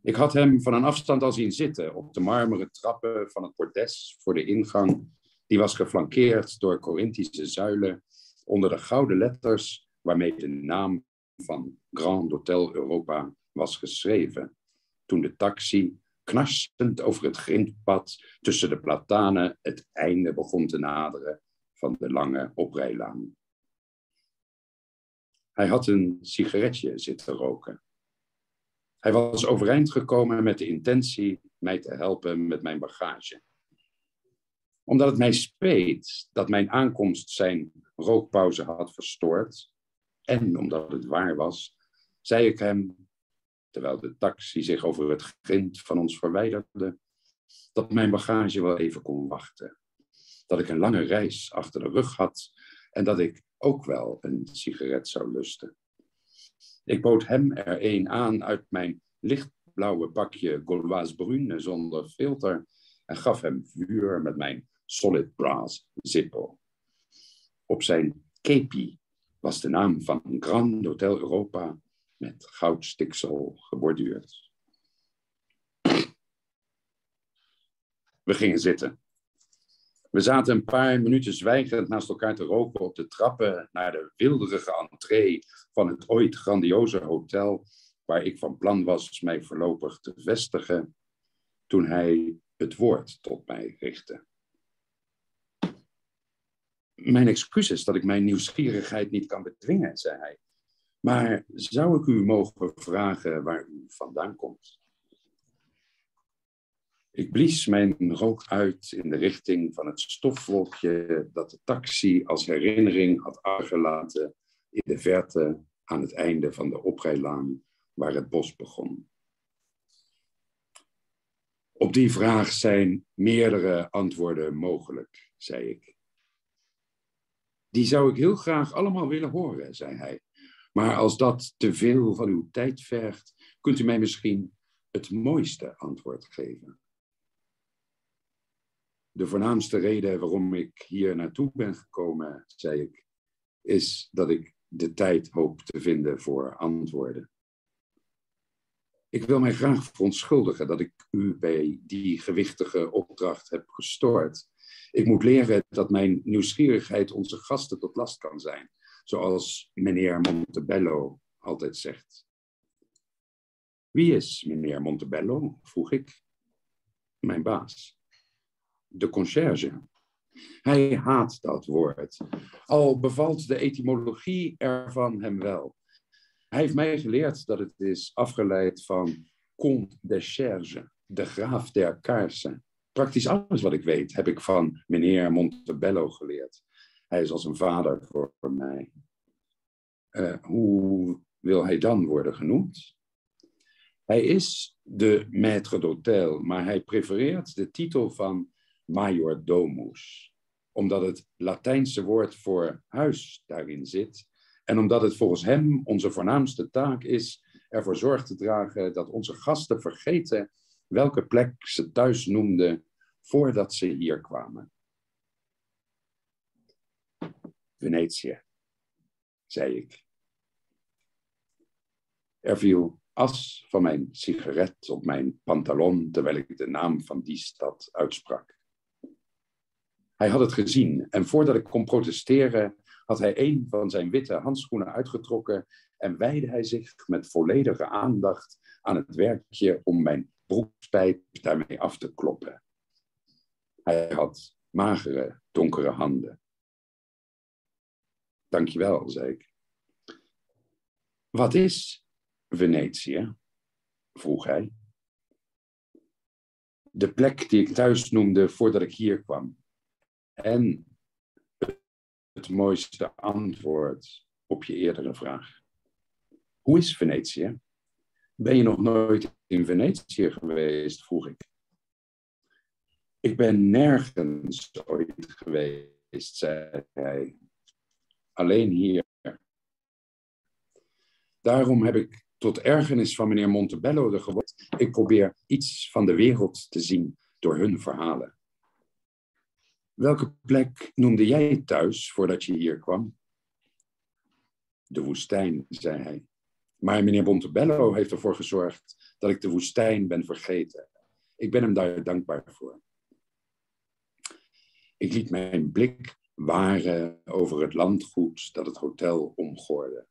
Ik had hem van een afstand al zien zitten op de marmeren trappen van het bordes voor de ingang. Die was geflankeerd door Corinthische zuilen onder de gouden letters waarmee de naam van Grand Hotel Europa was geschreven. Toen de taxi, knarsend over het grindpad tussen de platanen, het einde begon te naderen van de lange oprijlaan. Hij had een sigaretje zitten roken. Hij was overeind gekomen met de intentie mij te helpen met mijn bagage. Omdat het mij speet dat mijn aankomst zijn rookpauze had verstoord, en omdat het waar was, zei ik hem, terwijl de taxi zich over het grind van ons verwijderde, dat mijn bagage wel even kon wachten. Dat ik een lange reis achter de rug had en dat ik ook wel een sigaret zou lusten. Ik bood hem er een aan uit mijn lichtblauwe pakje Gauloise Brune zonder filter en gaf hem vuur met mijn solid brass Zippo. Op zijn kepi was de naam van Grand Hotel Europa met goudstiksel geborduurd. We gingen zitten. We zaten een paar minuten zwijgend naast elkaar te roken op de trappen naar de wilderige entree van het ooit grandioze hotel, waar ik van plan was mij voorlopig te vestigen, toen hij het woord tot mij richtte. Mijn excuses dat ik mijn nieuwsgierigheid niet kan bedwingen, zei hij. Maar zou ik u mogen vragen waar u vandaan komt? Ik blies mijn rook uit in de richting van het stofwolkje dat de taxi als herinnering had achtergelaten in de verte aan het einde van de oprijlaan waar het bos begon. Op die vraag zijn meerdere antwoorden mogelijk, zei ik. Die zou ik heel graag allemaal willen horen, zei hij. Maar als dat te veel van uw tijd vergt, kunt u mij misschien het mooiste antwoord geven. De voornaamste reden waarom ik hier naartoe ben gekomen, zei ik, is dat ik de tijd hoop te vinden voor antwoorden. Ik wil mij graag verontschuldigen dat ik u bij die gewichtige opdracht heb gestoord. Ik moet leren dat mijn nieuwsgierigheid onze gasten tot last kan zijn, zoals meneer Montebello altijd zegt. Wie is meneer Montebello? vroeg ik. Mijn baas de conciërge. Hij haat dat woord, al bevalt de etymologie ervan hem wel. Hij heeft mij geleerd dat het is afgeleid van comte de cherge, de graaf der kaarsen. Praktisch alles wat ik weet heb ik van meneer Montebello geleerd. Hij is als een vader voor, mij. Uh, hoe wil hij dan worden genoemd? Hij is de maître d'hôtel, maar hij prefereert de titel van major domus, omdat het Latijnse woord voor huis daarin zit en omdat het volgens hem onze voornaamste taak is ervoor zorg te dragen dat onze gasten vergeten welke plek ze thuis noemden voordat ze hier kwamen. Venetië, zei ik. Er viel as van mijn sigaret op mijn pantalon terwijl ik de naam van die stad uitsprak. Hij had het gezien en voordat ik kon protesteren, had hij een van zijn witte handschoenen uitgetrokken en wijde hij zich met volledige aandacht aan het werkje om mijn broekspijp daarmee af te kloppen. Hij had magere, donkere handen. Dankjewel, zei ik. Wat is Venetië? vroeg hij. De plek die ik thuis noemde voordat ik hier kwam. En het mooiste antwoord op je eerdere vraag. Hoe is Venetië? Ben je nog nooit in Venetië geweest? vroeg ik. Ik ben nergens ooit geweest, zei hij. Alleen hier. Daarom heb ik tot ergernis van meneer Montebello de. Ik probeer iets van de wereld te zien door hun verhalen. Welke plek noemde jij thuis voordat je hier kwam? De woestijn, zei hij. Maar meneer Montebello heeft ervoor gezorgd dat ik de woestijn ben vergeten. Ik ben hem daar dankbaar voor. Ik liet mijn blik waren over het landgoed dat het hotel omgorde.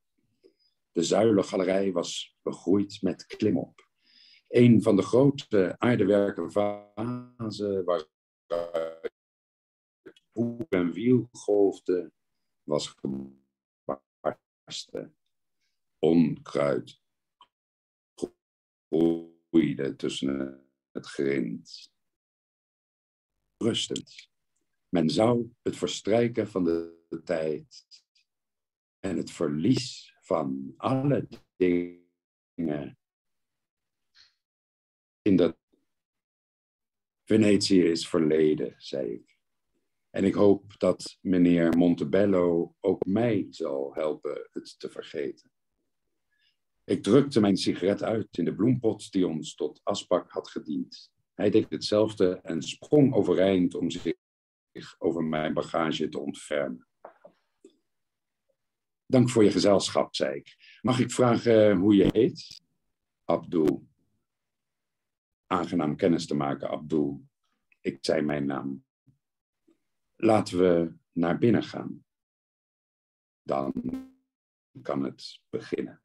De zuilengalerij was begroeid met klimop. Een van de grote aardewerken vazen en wiel was gebarsten. Onkruid groeide tussen het grind. Rustend. Men zou het verstrijken van de tijd en het verlies van alle dingen in dat Venetië is verleden, zei ik. En ik hoop dat meneer Montebello ook mij zal helpen het te vergeten. Ik drukte mijn sigaret uit in de bloempot die ons tot asbak had gediend. Hij deed hetzelfde en sprong overeind om zich over mijn bagage te ontfermen. Dank voor je gezelschap, zei ik. Mag ik vragen hoe je heet? Abdul. Aangenaam kennis te maken, Abdul. Ik zei mijn naam. Laten we naar binnen gaan. Dan kan het beginnen.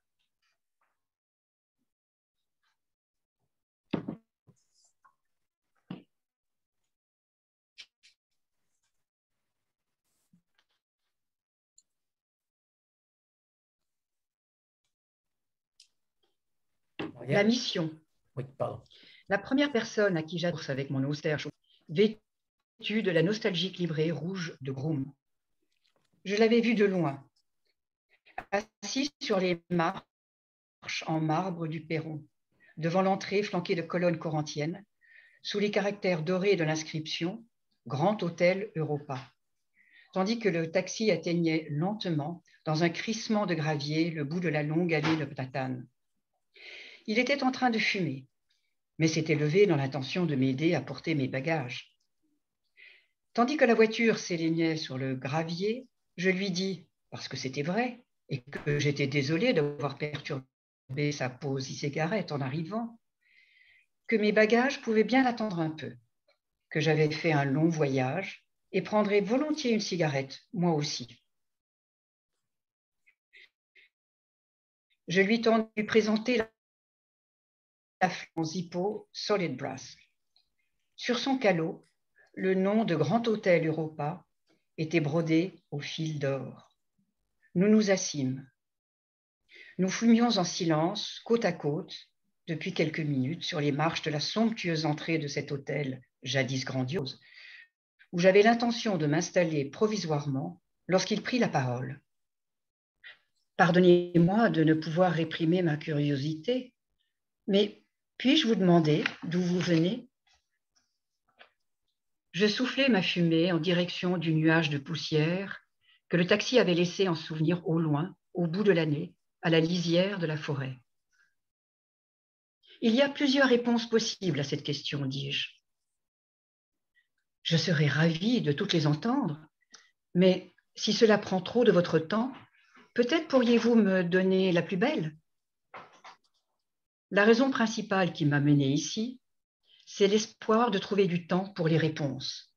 La mission. Oui, pardon. La première personne à qui j'adresse avec mon austère de la nostalgique livrée rouge de Groom. Je l'avais vue de loin, assis sur les marches en marbre du perron, devant l'entrée flanquée de colonnes corinthiennes, sous les caractères dorés de l'inscription Grand Hôtel Europa, tandis que le taxi atteignait lentement, dans un crissement de gravier, le bout de la longue allée de platane. Il était en train de fumer, mais s'était levé dans l'intention de m'aider à porter mes bagages. Tandis que la voiture s'élignait sur le gravier, je lui dis, parce que c'était vrai, et que j'étais désolée d'avoir perturbé sa pause cigarette en arrivant, que mes bagages pouvaient bien attendre un peu, que j'avais fait un long voyage et prendrais volontiers une cigarette, moi aussi. Je lui tendis présenter la Zippo Solid Brass. Sur son calot, le nom de Grand Hôtel Europa était brodé au fil d'or. Nous nous assîmes. Nous fumions en silence, côte à côte, depuis quelques minutes, sur les marches de la somptueuse entrée de cet hôtel, jadis grandiose, où j'avais l'intention de m'installer provisoirement lorsqu'il prit la parole. Pardonnez-moi de ne pouvoir réprimer ma curiosité, mais puis-je vous demander d'où vous venez? Je soufflais ma fumée en direction du nuage de poussière que le taxi avait laissé en souvenir au loin, au bout de l'année, à la lisière de la forêt. Il y a plusieurs réponses possibles à cette question, dis-je. Je serais ravie de toutes les entendre, mais si cela prend trop de votre temps, peut-être pourriez-vous me donner la plus belle? La raison principale qui m'a menée ici, c'est l'espoir de trouver du temps pour les réponses.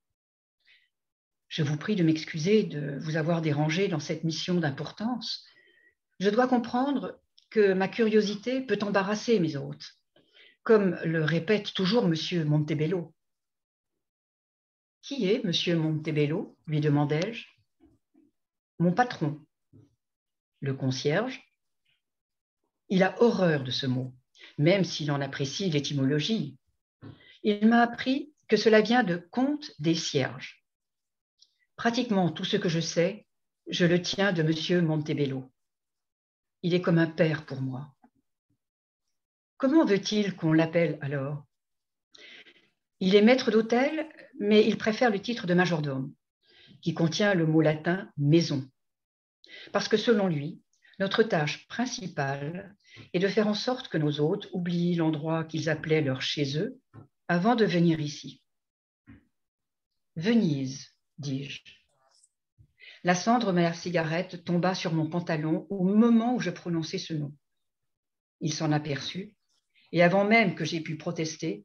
Je vous prie de m'excuser de vous avoir dérangé dans cette mission d'importance. Je dois comprendre que ma curiosité peut embarrasser mes hôtes, comme le répète toujours M. Montebello. Qui est M. Montebello? lui demandai-je. Mon patron. Le concierge. Il a horreur de ce mot, même s'il en apprécie l'étymologie. Il m'a appris que cela vient de comte des cierges. Pratiquement tout ce que je sais, je le tiens de M. Montebello. Il est comme un père pour moi. Comment veut-il qu'on l'appelle alors? Il est maître d'hôtel, mais il préfère le titre de majordome, qui contient le mot latin maison. Parce que selon lui, notre tâche principale est de faire en sorte que nos hôtes oublient l'endroit qu'ils appelaient leur chez eux avant de venir ici. Venise, dis-je. La cendre de la cigarette tomba sur mon pantalon au moment où je prononçais ce nom. Il s'en aperçut, et avant même que j'aie pu protester,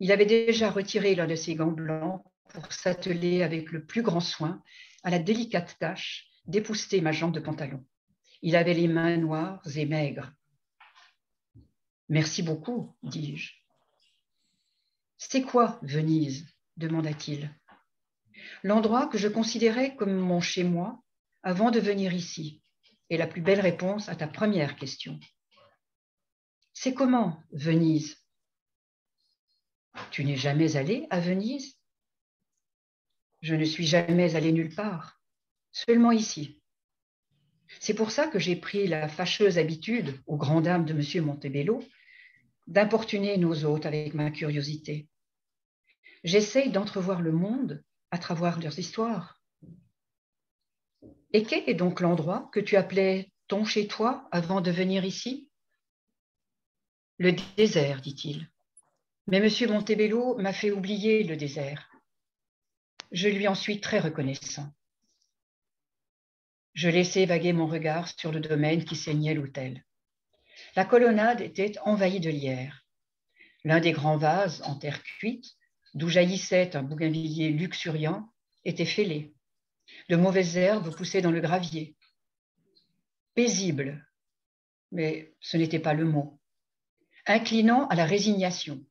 il avait déjà retiré l'un de ses gants blancs pour s'atteler avec le plus grand soin à la délicate tâche d'épousseter ma jambe de pantalon. Il avait les mains noires et maigres. Merci beaucoup, dis-je. C'est quoi Venise demanda-t-il. L'endroit que je considérais comme mon chez-moi avant de venir ici est la plus belle réponse à ta première question. C'est comment Venise? Tu n'es jamais allé à Venise? Je ne suis jamais allée nulle part, seulement ici. C'est pour ça que j'ai pris la fâcheuse habitude, aux grandes dames de M. Montebello, d'importuner nos hôtes avec ma curiosité. J'essaye d'entrevoir le monde à travers leurs histoires. Et quel est donc l'endroit que tu appelais ton chez toi avant de venir ici? Le désert, dit-il. Mais M. Montebello m'a fait oublier le désert. Je lui en suis très reconnaissant. Je laissai vaguer mon regard sur le domaine qui saignait l'hôtel. La colonnade était envahie de lierre. L'un des grands vases en terre cuite, d'où jaillissait un bougainvillier luxuriant, était fêlé. De mauvaises herbes poussaient dans le gravier. Paisible, mais ce n'était pas le mot. Inclinant à la résignation.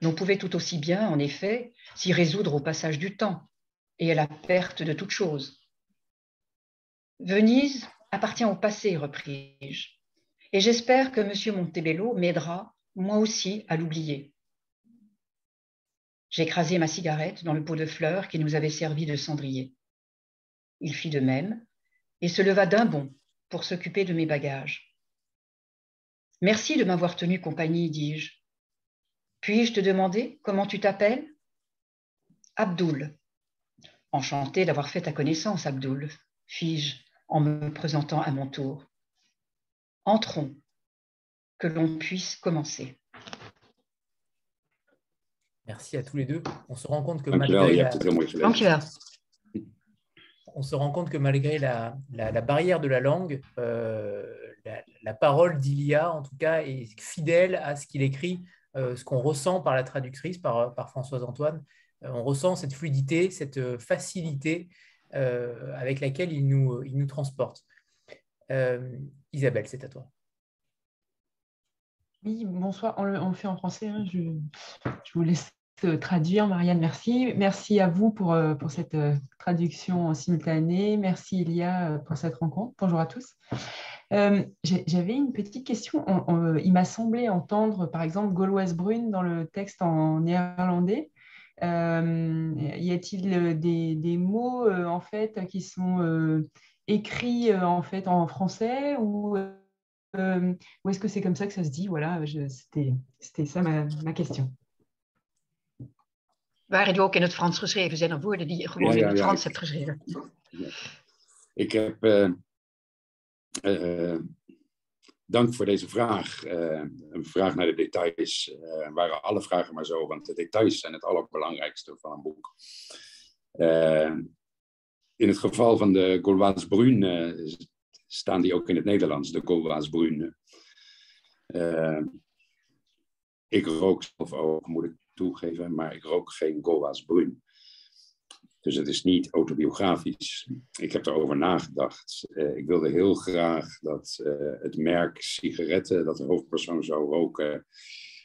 L'on pouvait tout aussi bien, en effet, s'y résoudre au passage du temps et à la perte de toute chose. Venise appartient au passé, repris-je, et j'espère que M. Montebello m'aidera, moi aussi, à l'oublier. J'écrasai ma cigarette dans le pot de fleurs qui nous avait servi de cendrier. Il fit de même et se leva d'un bond pour s'occuper de mes bagages. Merci de m'avoir tenu compagnie, dis-je. Puis-je te demander comment tu t'appelles? Abdoul. Enchanté d'avoir fait ta connaissance, Abdoul, fis-je en me présentant à mon tour. Entrons, que l'on puisse commencer. Merci à tous les deux. On se rend compte que malgré la... On se rend compte que malgré la, barrière de la langue, euh, la, parole d'Ilia, en tout cas, est fidèle à ce qu'il écrit, euh, ce qu'on ressent par la traductrice, par, par Françoise Antoine. Euh, on ressent cette fluidité, cette facilité avec laquelle il nous, il nous transporte. Isabelle, c'est à toi. Oui, bonsoir. On le, fait en français. Hein. Je, vous laisse traduire. Marianne, merci. Merci à vous pour, euh, pour cette euh, traduction simultanée. Merci Ilia euh, pour cette rencontre. Bonjour à tous. J'avais une petite question. il m'a semblé entendre, par exemple, Gauloise Brune dans le texte en néerlandais. y a-t-il des, des, mots en fait qui sont écrits en fait en français ou, ou est-ce que c'est comme ça que ça se dit Voilà, c'était ça ma, ma question. waren die ook in het Frans geschreven? Zijn er woorden die je gewoon in het Frans hebt geschreven? Ik heb. Uh, uh, dank voor deze vraag. Uh, een vraag naar de details. waren alle vragen maar zo, want de details zijn het allerbelangrijkste van een boek. In het geval van de Gauloise Brune staan die ook in het Nederlands, de Gauloise Brune. ik rook zelf ook, moet ik toegeven, maar ik rook geen Goa's Brun. Dus het is niet autobiografisch. Ik heb erover nagedacht. Uh, ik wilde heel graag dat het merk sigaretten, dat de hoofdpersoon zou roken,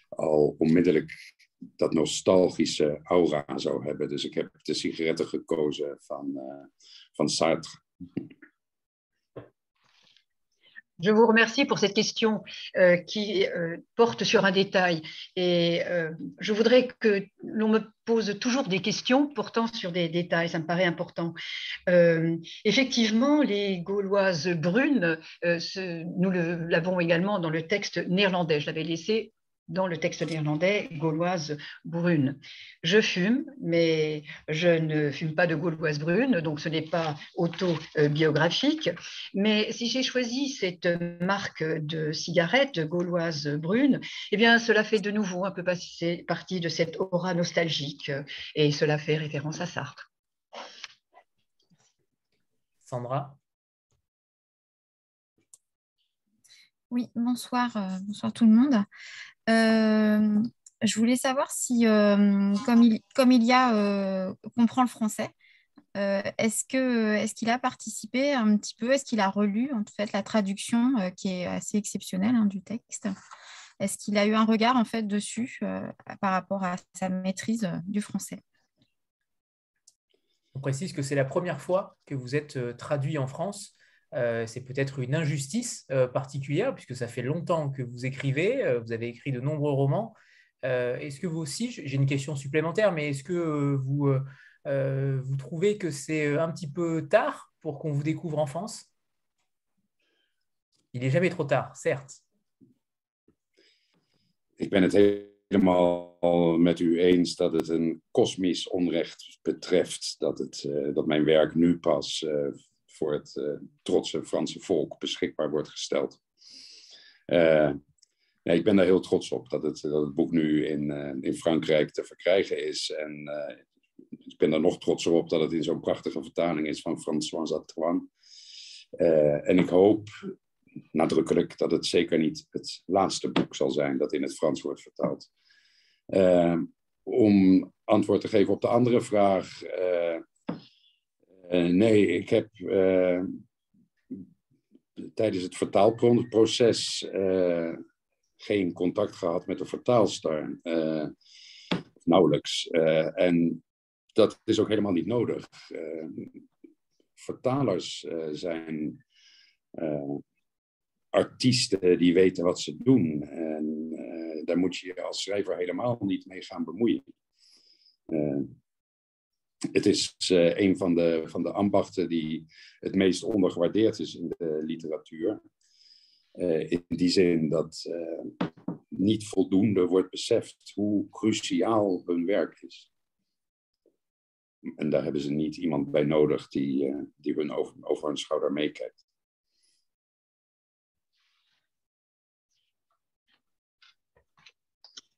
al onmiddellijk dat nostalgische aura zou hebben. Dus ik heb de sigaretten gekozen van, uh, van Sartre. Je vous remercie pour cette question euh, qui euh, porte sur un détail. Et euh, je voudrais que l'on me pose toujours des questions portant sur des détails, ça me paraît important. effectivement, les Gauloises brunes, nous l'avons également dans le texte néerlandais. Je l'avais laissé dans le texte néerlandais, gauloise brune. Je fume, mais je ne fume pas de gauloise brune, donc ce n'est pas autobiographique. Mais si j'ai choisi cette marque de cigarette gauloise brune, eh bien, cela fait de nouveau un peu partie de cette aura nostalgique et cela fait référence à Sartre. Sandra? Oui, bonsoir, euh, bonsoir tout le monde. Euh, je voulais savoir si, euh, comme, il, comme il y a euh, comprend le français, est-ce que est-ce qu'il a participé un petit peu, est-ce qu'il a relu en fait la traduction qui est assez exceptionnelle hein, du texte? Est-ce qu'il a eu un regard en fait dessus par rapport à sa maîtrise du français? On précise que c'est la première fois que vous êtes traduit en France euh, c'est peut-être une injustice euh, particulière, puisque ça fait longtemps que vous écrivez, euh, vous avez écrit de nombreux romans. est-ce que vous aussi, j'ai une question supplémentaire, mais est-ce que vous, vous trouvez que c'est un petit peu tard pour qu'on vous découvre en France? Il n'est jamais trop tard, certes. Ik ben het helemaal met u eens dat het een kosmisch onrecht betreft dat, het, uh, dat mijn werk nu pas uh, voor het uh, trotse Franse volk beschikbaar wordt gesteld. Ja, ik ben daar heel trots op dat het, dat het boek nu in, in Frankrijk te verkrijgen is. En ik ben er nog trotser op dat het in zo'n prachtige vertaling is van François Atouan. en ik hoop nadrukkelijk dat het zeker niet het laatste boek zal zijn dat in het Frans wordt vertaald. Om antwoord te geven op de andere vraag. Nee, ik heb tijdens het vertaalproces geen contact gehad met de vertaalster. nauwelijks. en dat is ook helemaal niet nodig. vertalers zijn artiesten die weten wat ze doen. En daar moet je je als schrijver helemaal niet mee gaan bemoeien. Uh, het is uh, een van de, van de ambachten die het meest ondergewaardeerd is in de literatuur. in die zin dat niet voldoende wordt beseft hoe cruciaal hun werk is. En daar hebben ze niet iemand bij nodig die, die hun over, over hun schouder meekijkt.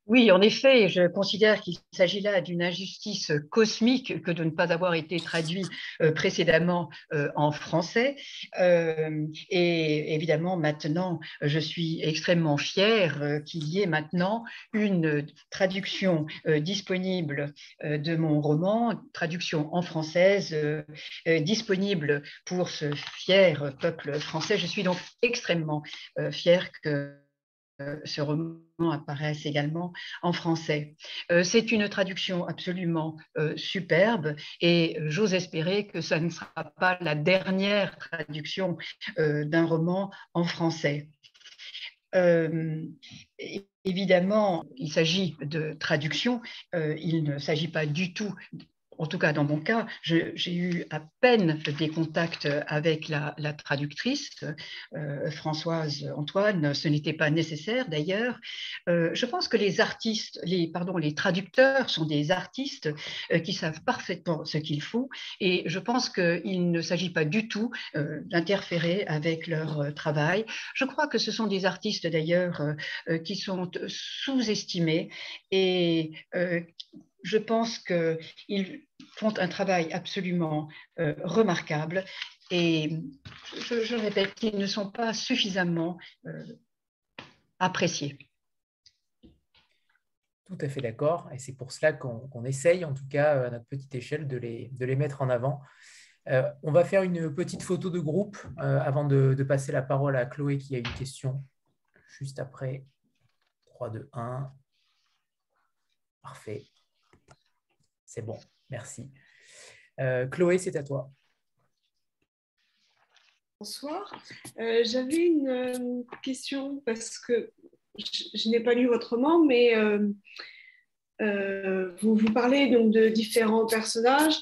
Oui, en effet, je considère qu'il s'agit là d'une injustice cosmique que de ne pas avoir été traduit euh, précédemment euh, en français. Euh, et évidemment, maintenant, je suis extrêmement fière qu'il y ait maintenant une traduction disponible de mon roman, traduction en française, disponible pour ce fier peuple français. Je suis donc extrêmement fière que ce roman apparaisse également en français. Euh, c'est une traduction absolument euh, superbe et j'ose espérer que ça ne sera pas la dernière traduction d'un roman en français. évidemment, il s'agit de traduction, il ne s'agit pas du tout en tout cas dans mon cas, j'ai eu à peine des contacts avec la, traductrice, euh, Françoise Antoine, ce n'était pas nécessaire d'ailleurs. Euh, je pense que les artistes, les, pardon, les traducteurs sont des artistes euh, qui savent parfaitement ce qu'il faut et je pense qu'il ne s'agit pas du tout d'interférer avec leur travail. Je crois que ce sont des artistes d'ailleurs qui sont sous-estimés et je pense qu'ils font un travail absolument euh, remarquable et je, répète qu'ils ne sont pas suffisamment euh, appréciés. Tout à fait d'accord, et c'est pour cela qu'on essaye, en tout cas à notre petite échelle, de les, de les mettre en avant. Euh, on va faire une petite photo de groupe avant de, de, passer la parole à Chloé qui a une question juste après. 3, 2, 1. Parfait. C'est bon, merci. Euh, Chloé, c'est à toi. Bonsoir. Euh, j'avais une euh, question parce que je, n'ai pas lu votre roman, mais vous, vous parlez donc de différents personnages.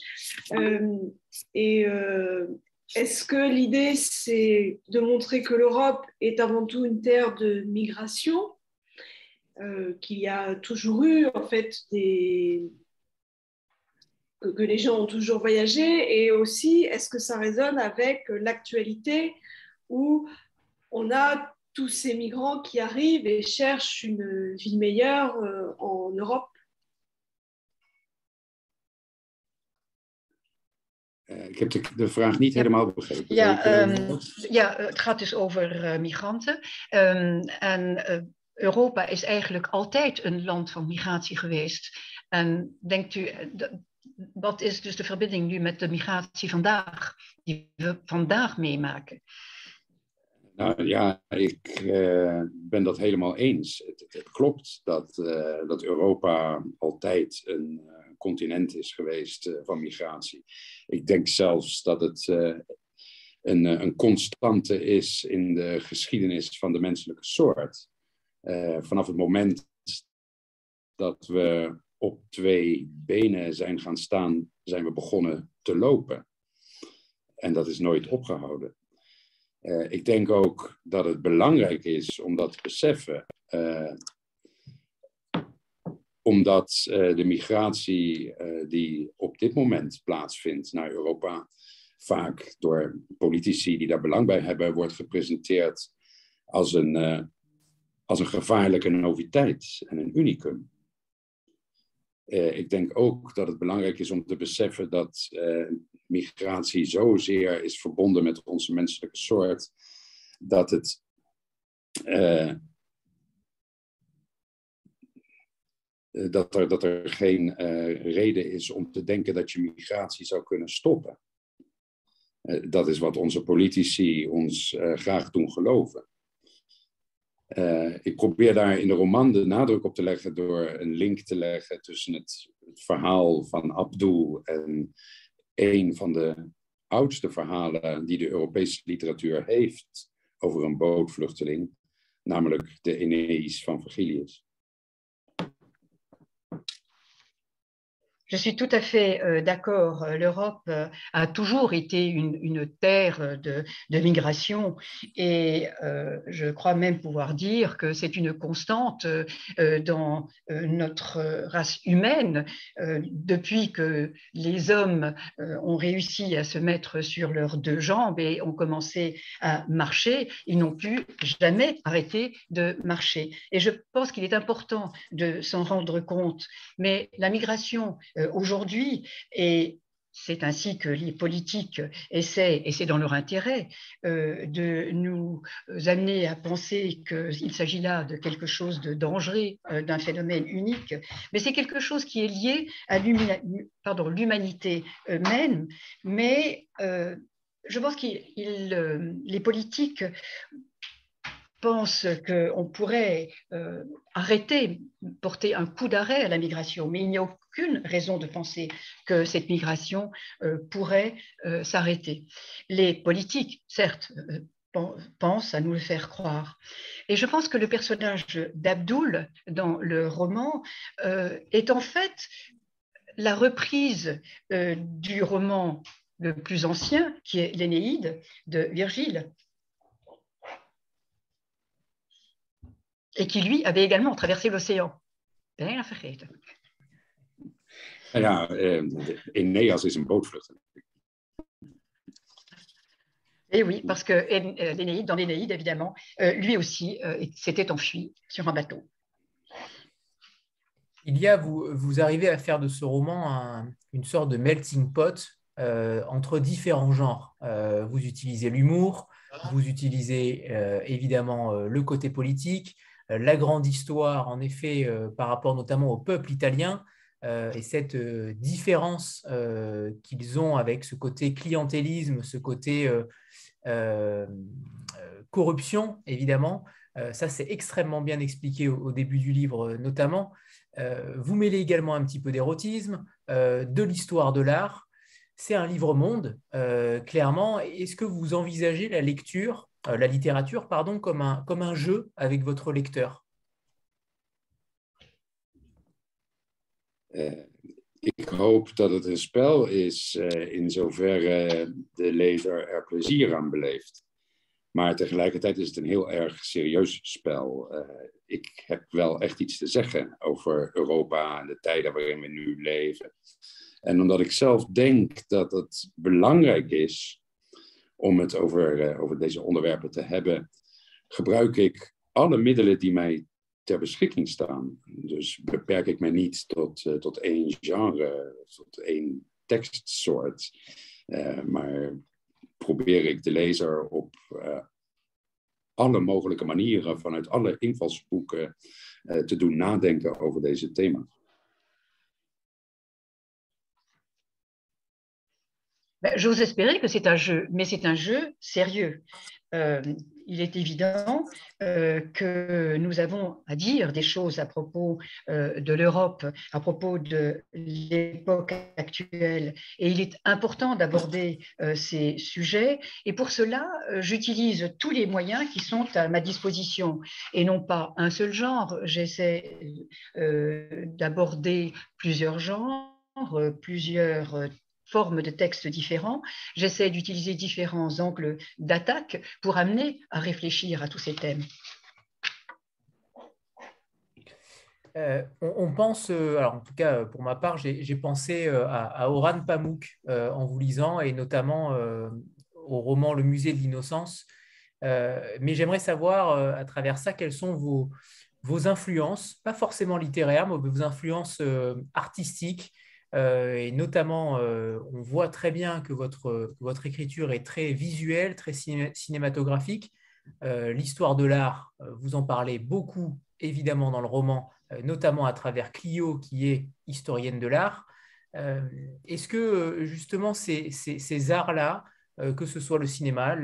et est-ce que l'idée, c'est de montrer que l'Europe est avant tout une terre de migration, qu'il y a toujours eu en fait des, que, les gens ont toujours voyagé et aussi est-ce que ça résonne avec l'actualité où on a tous ces migrants qui arrivent et cherchent une vie meilleure euh, en Europe uh, ik heb de, de, vraag niet helemaal begrepen. Ja, um, ja, het gaat dus over uh, migranten. Um, en uh, Europa is eigenlijk altijd een land van migratie geweest. En denkt u, wat is dus de verbinding nu met de migratie vandaag, die we vandaag meemaken? Nou ja, ik uh, ben dat helemaal eens. Het, het klopt dat, uh, dat Europa altijd een uh, continent is geweest van migratie. Ik denk zelfs dat het een, een constante is in de geschiedenis van de menselijke soort. vanaf het moment dat we op twee benen zijn gaan staan, zijn we begonnen te lopen. En dat is nooit opgehouden. Uh, ik denk ook dat het belangrijk is om dat te beseffen. Uh, omdat uh, de migratie die op dit moment plaatsvindt naar Europa vaak door politici die daar belang bij hebben, wordt gepresenteerd als een, als een gevaarlijke noviteit en een unicum. Uh, ik denk ook dat het belangrijk is om te beseffen dat uh, migratie zozeer is verbonden met onze menselijke soort, dat het uh, dat, er, dat er geen reden is om te denken dat je migratie zou kunnen stoppen. dat is wat onze politici ons graag doen geloven. Uh, ik probeer daar in de roman de nadruk op te leggen door een link te leggen tussen het, het verhaal van Abdul en een van de oudste verhalen die de Europese literatuur heeft over een bootvluchteling, namelijk de Aeneis van Virgilius. Je suis tout à fait euh, d'accord. Euh, L'Europe euh, a toujours été une, terre de, migration et je crois même pouvoir dire que c'est une constante dans notre race humaine depuis que les hommes ont réussi à se mettre sur leurs deux jambes et ont commencé à marcher. Ils n'ont pu jamais arrêter de marcher. Et je pense qu'il est important de s'en rendre compte. Mais la migration aujourd'hui, et c'est ainsi que les politiques essaient, et c'est dans leur intérêt, euh, de nous amener à penser qu'il s'agit là de quelque chose de dangereux, euh, d'un phénomène unique, mais c'est quelque chose qui est lié à l'humanité même, mais je pense que les politiques pense qu'on pourrait euh, arrêter, porter un coup d'arrêt à la migration, mais il n'y a aucune raison de penser que cette migration euh, pourrait euh, s'arrêter. Les politiques, certes, pensent à nous le faire croire. Et je pense que le personnage d'Abdoul dans le roman est en fait la reprise du roman le plus ancien, qui est l'Énéide de Virgile, et qui, lui, avait également traversé l'océan. Bijna vergeten. Ja, eh, Eneas is een bootvluchteling. Et eh oui, parce que euh, l'Énéide, dans l'Énéide, évidemment, euh, lui aussi euh, s'était enfui sur un bateau. Il y a, vous, vous arrivez à faire de ce roman un, une sorte de melting pot euh, entre différents genres. Euh, vous utilisez l'humour, vous utilisez euh, évidemment le côté politique, euh, la grande histoire, en effet, euh, par rapport notamment au peuple italien, euh, et cette différence qu'ils ont avec ce côté clientélisme, ce côté corruption, évidemment. ça, c'est extrêmement bien expliqué au, début du livre, notamment. vous mêlez également un petit peu d'érotisme, de l'histoire de l'art. C'est un livre-monde, clairement. Est-ce que vous envisagez la lecture euh, la littérature pardon, comme, un jeu avec votre lecteur uh, Ik hoop dat het een spel is uh, in zoverre de lezer er plezier aan beleeft. Maar tegelijkertijd is het een heel erg serieus spel. Uh, ik heb wel echt iets te zeggen over Europa en de tijden waarin we nu leven. En omdat ik zelf denk dat het belangrijk is om het over, uh, over deze onderwerpen te hebben, gebruik ik alle middelen die mij ter beschikking staan. Dus beperk ik mij niet tot, uh, tot één genre, tot één tekstsoort, uh, maar probeer ik de lezer op alle mogelijke manieren, vanuit alle invalsboeken, te doen nadenken over deze thema's. Ben, j'ose espérer que c'est un jeu, mais c'est un jeu sérieux. Euh, il est évident euh, que nous avons à dire des choses à propos euh, de l'Europe, à propos de l'époque actuelle, et il est important d'aborder ces sujets. Et pour cela, j'utilise tous les moyens qui sont à ma disposition, et non pas un seul genre. J'essaie d'aborder plusieurs genres plusieurs formes de textes différents. J'essaie d'utiliser différents angles d'attaque pour amener à réfléchir à tous ces thèmes. Euh, on, pense, euh, alors en tout cas pour ma part, j'ai pensé euh, à, Oran Pamuk en vous lisant et notamment au roman Le musée de l'innocence. mais j'aimerais savoir à travers ça quelles sont vos influences, pas forcément littéraires, mais vos influences artistiques euh, et notamment, euh, on voit très bien que votre, votre écriture est très visuelle, très cinématographique. Euh, l'histoire de l'art, vous en parlez beaucoup, évidemment, dans le roman, notamment à travers Clio, qui est historienne de l'art. Est-ce que, justement, ces, ces, arts-là, que ce soit le cinéma,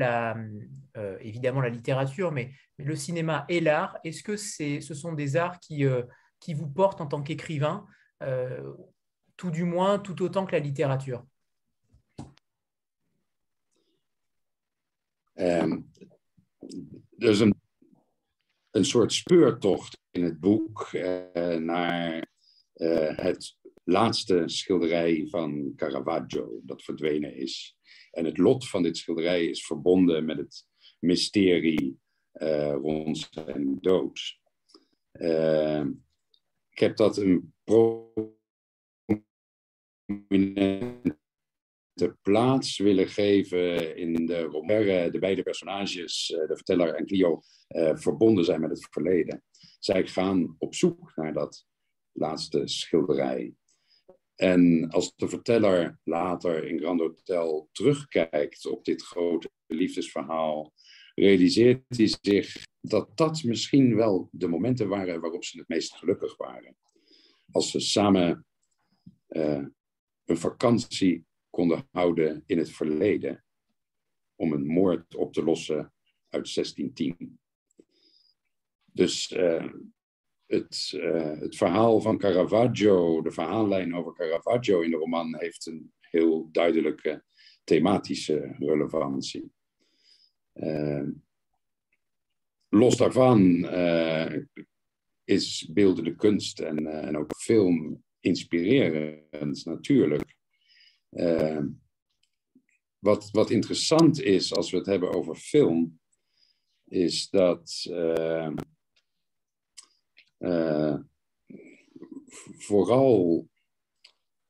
évidemment la littérature, mais, le cinéma et l'art, est-ce que ce sont des arts qui, qui vous portent en tant qu'écrivain tout du moins tout autant que la littérature um, Er is een, een soort speurtocht in het boek uh, naar uh, het laatste schilderij van Caravaggio dat verdwenen is. En het lot van dit schilderij is verbonden met het mysterie uh, rond zijn dood. ik heb dat een de plaats willen geven in de roman. De beide personages, eh, de verteller en Clio, eh, verbonden zijn met het verleden. Zij gaan op zoek naar dat laatste schilderij. En als de verteller later in Grand Hotel terugkijkt op dit grote liefdesverhaal, realiseert hij zich dat dat misschien wel de momenten waren waarop ze het meest gelukkig waren. Als ze samen een vakantie konden houden in het verleden om een moord op te lossen uit 1610. Dus uh, het, uh, het verhaal van Caravaggio, de verhaallijn over Caravaggio in de roman, heeft een heel duidelijke thematische relevantie. Uh, los daarvan is beeldende kunst en, en ook film inspirerend natuurlijk. Uh, wat, wat interessant is als we het hebben over film, is dat uh, uh, vooral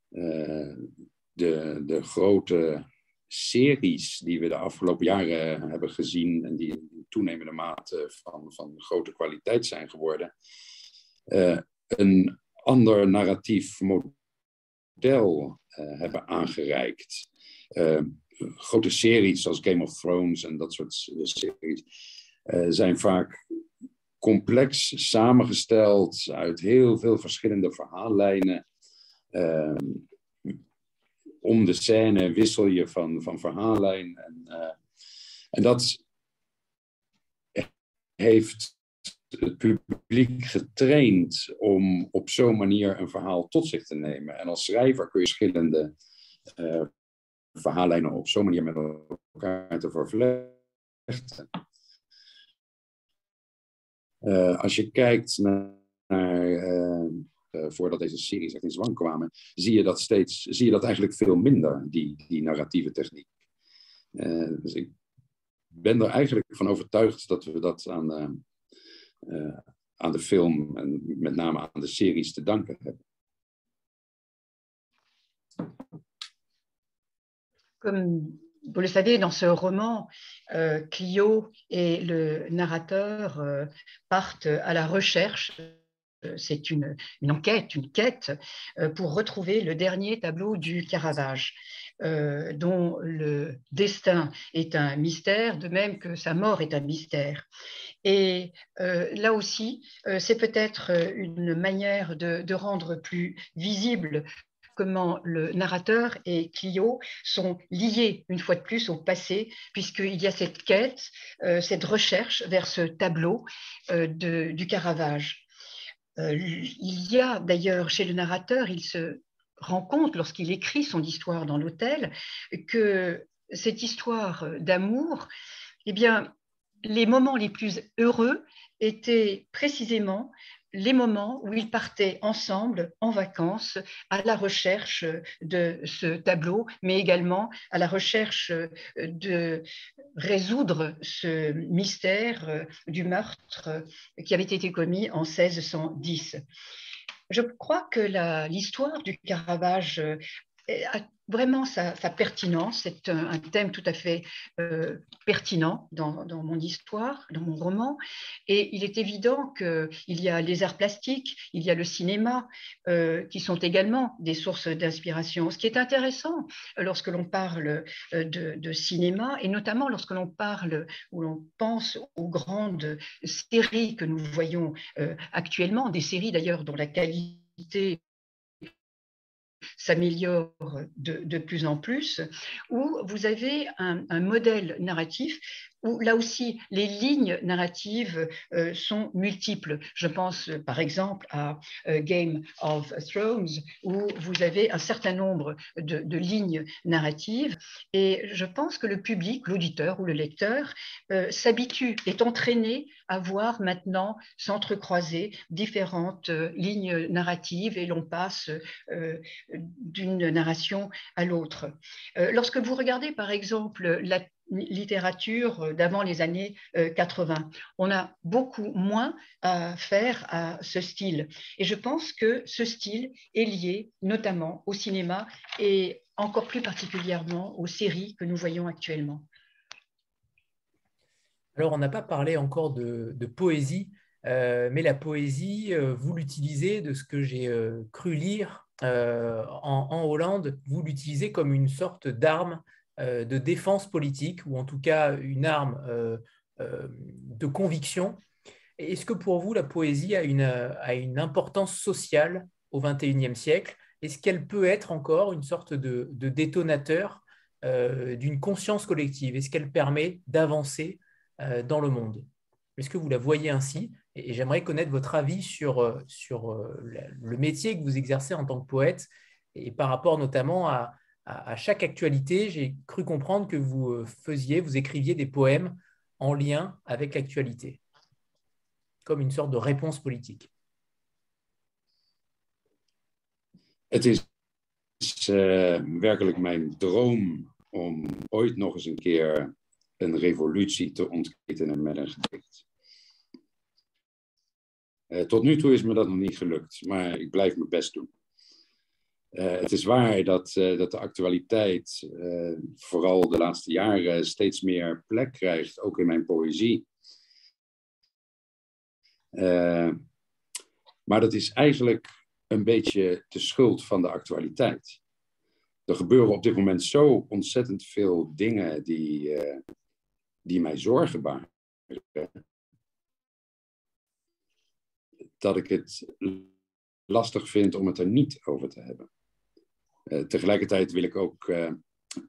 de, de grote series die we de afgelopen jaren hebben gezien en die in toenemende mate van, van grote kwaliteit zijn geworden, een ander narratief model uh, hebben aangereikt. Uh, grote series zoals Game of Thrones en dat soort series uh, zijn vaak complex samengesteld uit heel veel verschillende verhaallijnen. om de scène wissel je van, van verhaallijn. En, en dat heeft het publiek getraind om op zo'n manier een verhaal tot zich te nemen. En als schrijver kun je verschillende uh, verhaallijnen op zo'n manier met elkaar te vervlechten. Uh, als je kijkt naar, uh, voordat deze series echt in zwang kwamen, zie je dat steeds, zie je dat eigenlijk veel minder, die, die narratieve techniek. dus ik ben er eigenlijk van overtuigd dat we dat aan aan de film en met name aan de series te. Comme vous le savez, dans ce roman, euh, Clio et le narrateur euh, partent à la recherche euh, c'est une, enquête, une quête pour retrouver le dernier tableau du Caravage, euh, dont le destin est un mystère, de même que sa mort est un mystère. Et euh, là aussi, euh, c'est peut-être une manière de, de, rendre plus visible comment le narrateur et Clio sont liés une fois de plus au passé, puisqu'il y a cette quête, cette recherche vers ce tableau euh, du Caravage. Il y a d'ailleurs chez le narrateur, il se rend compte lorsqu'il écrit son histoire dans l'hôtel que cette histoire d'amour, eh bien, les moments les plus heureux étaient précisément les moments où ils partaient ensemble en vacances à la recherche de ce tableau, mais également à la recherche de résoudre ce mystère du meurtre qui avait été commis en 1610. Je crois que l'histoire du Caravage a vraiment sa, pertinence. C'est un, thème tout à fait euh, pertinent dans, mon histoire, dans mon roman. Et il est évident qu'il y a les arts plastiques, il y a le cinéma, euh, qui sont également des sources d'inspiration. Ce qui est intéressant lorsque l'on parle euh, de, cinéma, et notamment lorsque l'on parle ou l'on pense aux grandes séries que nous voyons actuellement, des séries d'ailleurs dont la qualité s'améliore de, plus en plus, où vous avez un modèle narratif où là aussi les lignes narratives euh, sont multiples. Je pense euh, par exemple à euh, Game of Thrones où vous avez un certain nombre de, lignes narratives et je pense que le public, l'auditeur ou le lecteur s'habitue, est entraîné à voir maintenant s'entrecroiser différentes lignes narratives et l'on passe d'une narration à l'autre. lorsque vous regardez par exemple la littérature euh, d'avant les années 80. Euh, On a beaucoup moins à faire à ce style. Et je pense que ce style est lié notamment au cinéma et encore plus particulièrement aux séries que nous voyons actuellement. Alors, on n'a pas parlé encore de, poésie, euh, mais la poésie, vous l'utilisez, de ce que j'ai cru lire en, Hollande, vous l'utilisez comme une sorte d'arme de défense politique, ou en tout cas une arme euh, euh, de conviction. Est-ce que pour vous, la poésie a une, a une importance sociale au XXIe siècle? Est-ce qu'elle peut être encore une sorte de, détonateur d'une conscience collective? Est-ce qu'elle permet d'avancer dans le monde? Est-ce que vous la voyez ainsi? Et, j'aimerais connaître votre avis sur, sur le métier que vous exercez en tant que poète et par rapport notamment à, à, chaque actualité, j'ai cru comprendre que vous euh, faisiez, vous écriviez des poèmes en lien avec l'actualité, comme une sorte de réponse politique. Het is uh, werkelijk mijn droom om ooit nog eens een keer een revolutie te ontketenen met een gedicht. Uh, tot nu toe is me dat nog niet gelukt, maar ik blijf mijn best doen. Uh, het is waar dat, uh, dat de actualiteit uh, vooral de laatste jaren steeds meer plek krijgt, ook in mijn poëzie. maar dat is eigenlijk een beetje de schuld van de actualiteit. Er gebeuren op dit moment zo ontzettend veel dingen die, die mij zorgen baren. Dat ik het lastig vind om het er niet over te hebben. Uh, tegelijkertijd wil ik ook uh,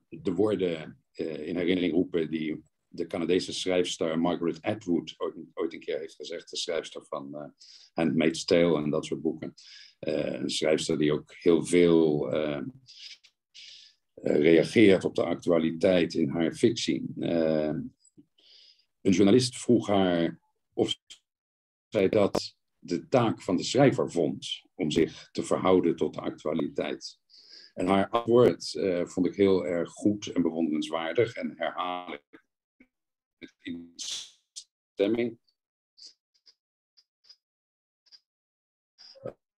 de woorden uh, in herinnering roepen die de Canadese schrijfster Margaret Atwood ooit, ooit, een keer heeft gezegd. De schrijfster van Handmaid's Tale en dat soort boeken. een schrijfster die ook heel veel reageert op de actualiteit in haar fictie. een journalist vroeg haar of zij dat de taak van de schrijver vond om zich te verhouden tot de actualiteit. En haar antwoord uh, vond ik heel erg goed en bewonderenswaardig en herhaal ik met instemming.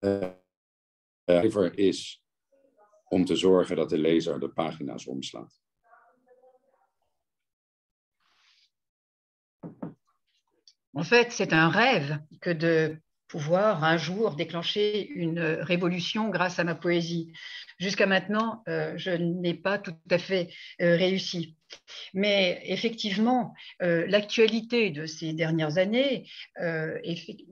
Uh, is om te zorgen dat de lezer de pagina's omslaat. En fait, c'est un rêve que de pouvoir un jour déclencher une révolution grâce à ma poésie. Jusqu'à maintenant, euh, je n'ai pas tout à fait euh, réussi. Mais effectivement, euh, l'actualité de ces dernières années euh,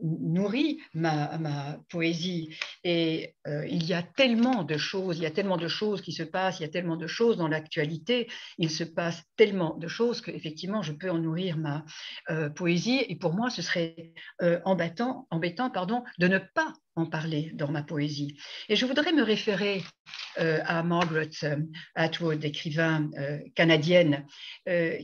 nourrit ma, poésie. Et euh, il y a tellement de choses, il y a tellement de choses qui se passent, il y a tellement de choses dans l'actualité, il se passe tellement de choses qu'effectivement, je peux en nourrir ma poésie. Et pour moi, ce serait embêtant, de ne pas en parler dans ma poésie. Et je voudrais me référer euh, à Margaret euh, Atwood, écrivain euh, canadienne,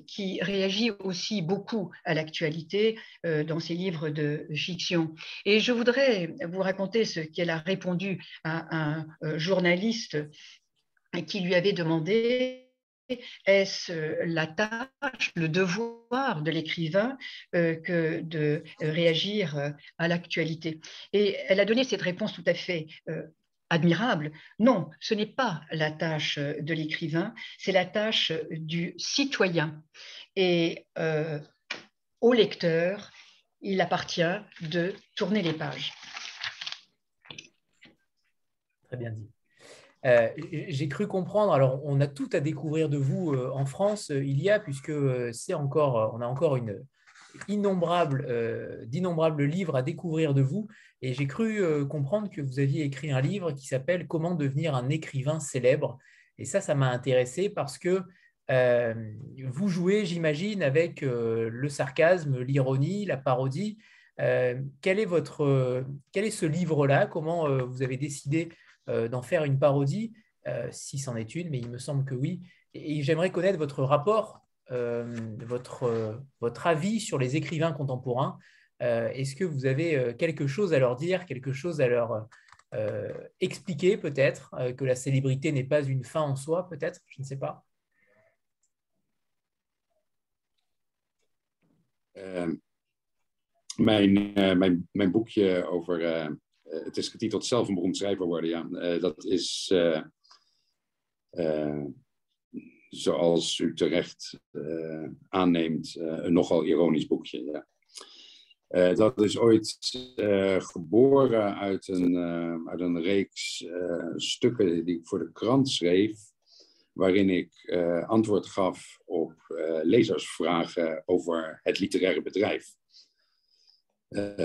qui réagit aussi beaucoup à l'actualité dans ses livres de fiction. Et je voudrais vous raconter ce qu'elle a répondu à un journaliste qui lui avait demandé est-ce la tâche, le devoir de l'écrivain que de réagir à l'actualité? Et elle a donné cette réponse tout à fait admirable. Non, ce n'est pas la tâche de l'écrivain, c'est la tâche du citoyen. Et euh, au lecteur, il appartient de tourner les pages. Très bien dit. Euh, j'ai cru comprendre, alors on a tout à découvrir de vous euh, en France, il y a, puisque c'est encore, on a encore une, d'innombrables livres à découvrir de vous. Et j'ai cru euh, comprendre que vous aviez écrit un livre qui s'appelle Comment devenir un écrivain célèbre. Et ça, ça m'a intéressé parce que euh, vous jouez, j'imagine, avec euh, le sarcasme, l'ironie, la parodie. quel, est votre, quel est ce livre-là? Comment vous avez décidé d'en faire une parodie Si c'en est une, mais il me semble que oui. Et, j'aimerais connaître votre rapport, votre, votre avis sur les écrivains contemporains. Euh, est-ce que vous avez euh, quelque chose à leur dire, quelque chose à leur euh, expliquer peut-être, que la célébrité n'est pas une fin en soi peut-être, je ne sais pas. mijn, mijn, het is getiteld Zelf een beroemd schrijver worden, ja. dat is, zoals u terecht aanneemt, een nogal ironisch boekje, ja. Uh, dat is ooit uh, geboren uit een, uh, uit een reeks stukken die ik voor de krant schreef, waarin ik antwoord gaf op lezersvragen over het literaire bedrijf.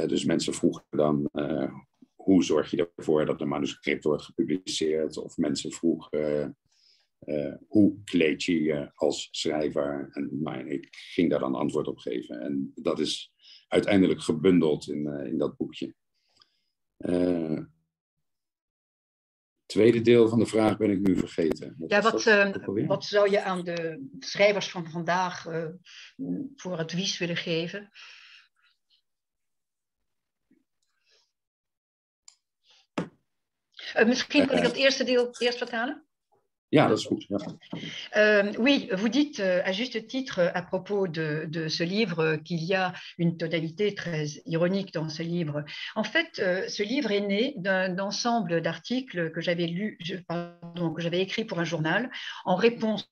dus mensen vroegen dan hoe zorg je ervoor dat een manuscript wordt gepubliceerd, of mensen vroegen hoe kleed je je als schrijver. En maar ik ging daar dan antwoord op geven. En dat is uiteindelijk gebundeld in, uh, in dat boekje. Uh, tweede deel van de vraag ben ik nu vergeten. Wat ja, wat, uh, wat zou je aan de schrijvers van vandaag voor advies willen geven? Misschien kan ik dat eerste deel eerst vertalen. Ja, dat is goed. Euh, oui, vous dites euh, à juste titre à propos de, de ce livre qu'il y a une tonalité très ironique dans ce livre. En fait, euh, ce livre est né d'un ensemble d'articles que j'avais lu, pardon, que j'avais écrit pour un journal en réponse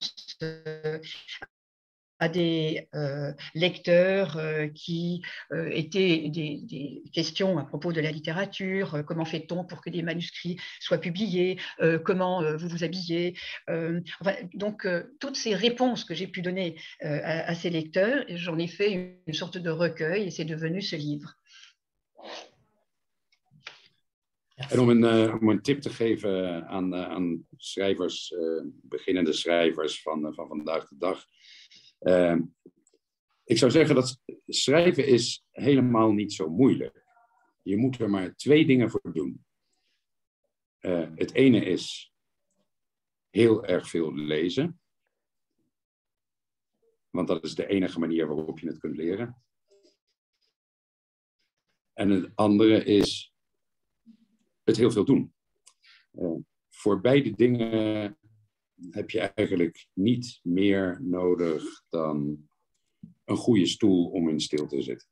à des euh, lecteurs euh, qui euh, étaient des, des, questions à propos de la littérature, euh, comment fait-on pour que des manuscrits soient publiés, euh, comment euh, vous vous habillez. Enfin, donc, toutes ces réponses que j'ai pu donner à, à, ces lecteurs, j'en ai fait une, une, sorte de recueil et c'est devenu ce livre. En om een, uh, om een tip te geven aan, uh, aan schrijvers, uh, beginnende schrijvers van, van vandaag de dag. Uh, ik zou zeggen dat schrijven is helemaal niet zo moeilijk. Je moet er maar twee dingen voor doen. Uh, het ene is heel erg veel lezen. Want dat is de enige manier waarop je het kunt leren. En het andere is het heel veel doen. Uh, voor beide dingen heb je eigenlijk niet meer nodig dan een goede stoel om in stil te zitten.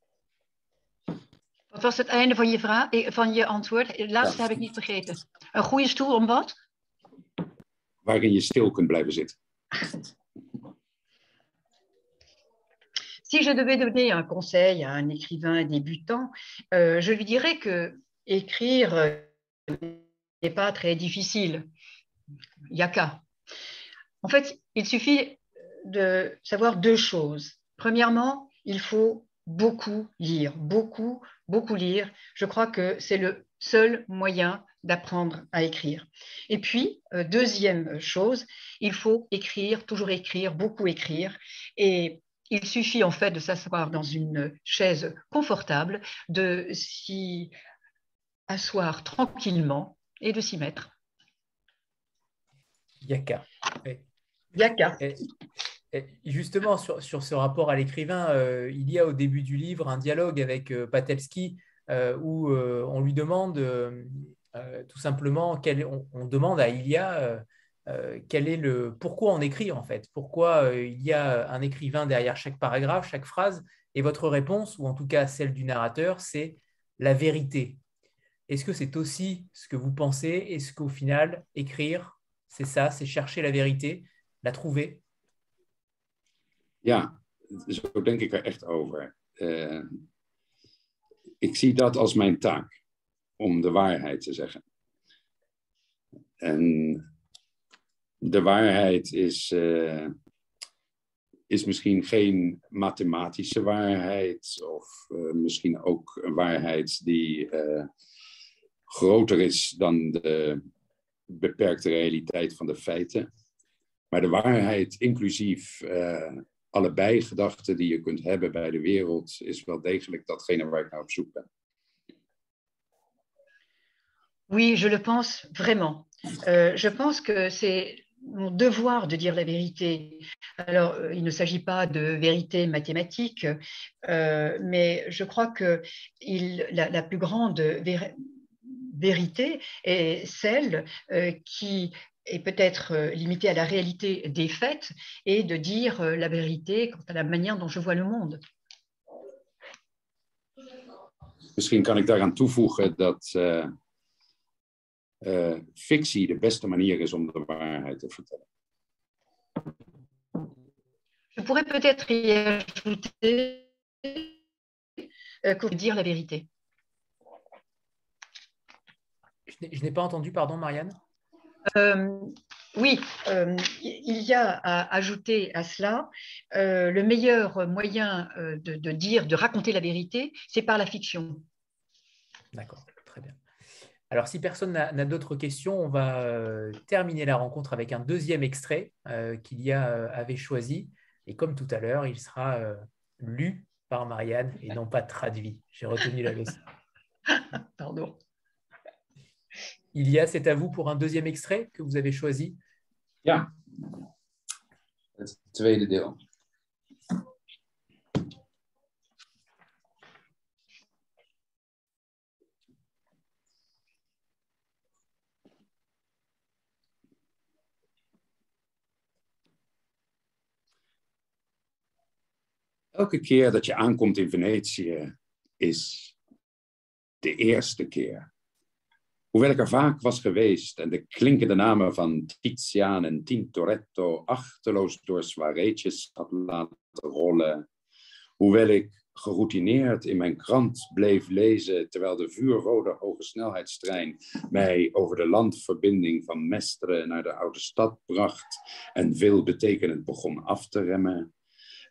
Wat was het einde van je, vraag, eh, van je antwoord? Het laatste ja. heb ik niet vergeten. Een goede stoel om wat? Waarin je stil kunt blijven zitten. Si je devais donner un conseil à un écrivain débutant, euh, je lui dirais que écrire n'est pas très difficile. Il n'y a qu'à. En fait, il suffit de savoir deux choses. Premièrement, il faut beaucoup lire, beaucoup, beaucoup lire. Je crois que c'est le seul moyen d'apprendre à écrire. Et puis, euh, deuxième chose, il faut écrire, toujours écrire, beaucoup écrire. Et il suffit en fait de s'asseoir dans une chaise confortable, de s'y asseoir tranquillement et de s'y mettre. Yaka. Justement, sur, ce rapport à l'écrivain, euh, il y a au début du livre un dialogue avec euh, euh, où on lui demande tout simplement, on, demande à Ilia quel est le, pourquoi on écrit en fait, pourquoi il y a un écrivain derrière chaque paragraphe, chaque phrase, et votre réponse, ou en tout cas celle du narrateur, c'est la vérité. Est-ce que c'est aussi ce que vous pensez? Est-ce qu'au final, écrire, c'est ça, c'est chercher la vérité, la trouver Ja, zo denk ik er echt over. Uh, ik zie dat als mijn taak, om de waarheid te zeggen. En de waarheid is, uh, is misschien geen mathematische waarheid, of uh, misschien ook een waarheid die groter is dan de beperkte realiteit van de feiten. Maar de waarheid, inclusief alle bijgedachten die je kunt hebben bij de wereld, is wel degelijk datgene waar ik naar op zoek ben. Oui, je le pense vraiment. Euh, je pense que c'est mon devoir de dire la vérité. Alors, euh, il ne s'agit pas de vérité mathématique, euh, mais je crois que il, la, la, plus grande vérité est celle euh, qui est peut-être euh, limité à la réalité des faits et de dire euh, la vérité quant à la manière dont je vois le monde. Misschien kan ik daaraan toevoegen dat uh, uh, fictie de beste manier is om de waarheid te vertellen. Je pourrais peut-être y ajouter euh, que dire la vérité. Je n'ai pas entendu, pardon, Marianne? Euh, oui, euh, il y a à ajouter à cela euh, le meilleur moyen de, de, dire, de raconter la vérité, c'est par la fiction. D'accord, très bien. Alors, si personne n'a d'autres questions, on va terminer la rencontre avec un deuxième extrait qu'Ilia avait choisi. Et comme tout à l'heure, il sera lu par Marianne et non pas traduit. J'ai retenu la leçon. Pardon. Il y a, c'est à vous pour un deuxième extrait que vous avez choisi. Ja, het tweede deel. Elke keer dat je aankomt in Venetië is de eerste keer. Hoewel ik er vaak was geweest en de klinkende namen van Tizian en Tintoretto achterloos door soireetjes had laten rollen. Hoewel ik geroutineerd in mijn krant bleef lezen terwijl de vuurrode hogesnelheidstrein mij over de landverbinding van Mestre naar de oude stad bracht en veel betekenend begon af te remmen.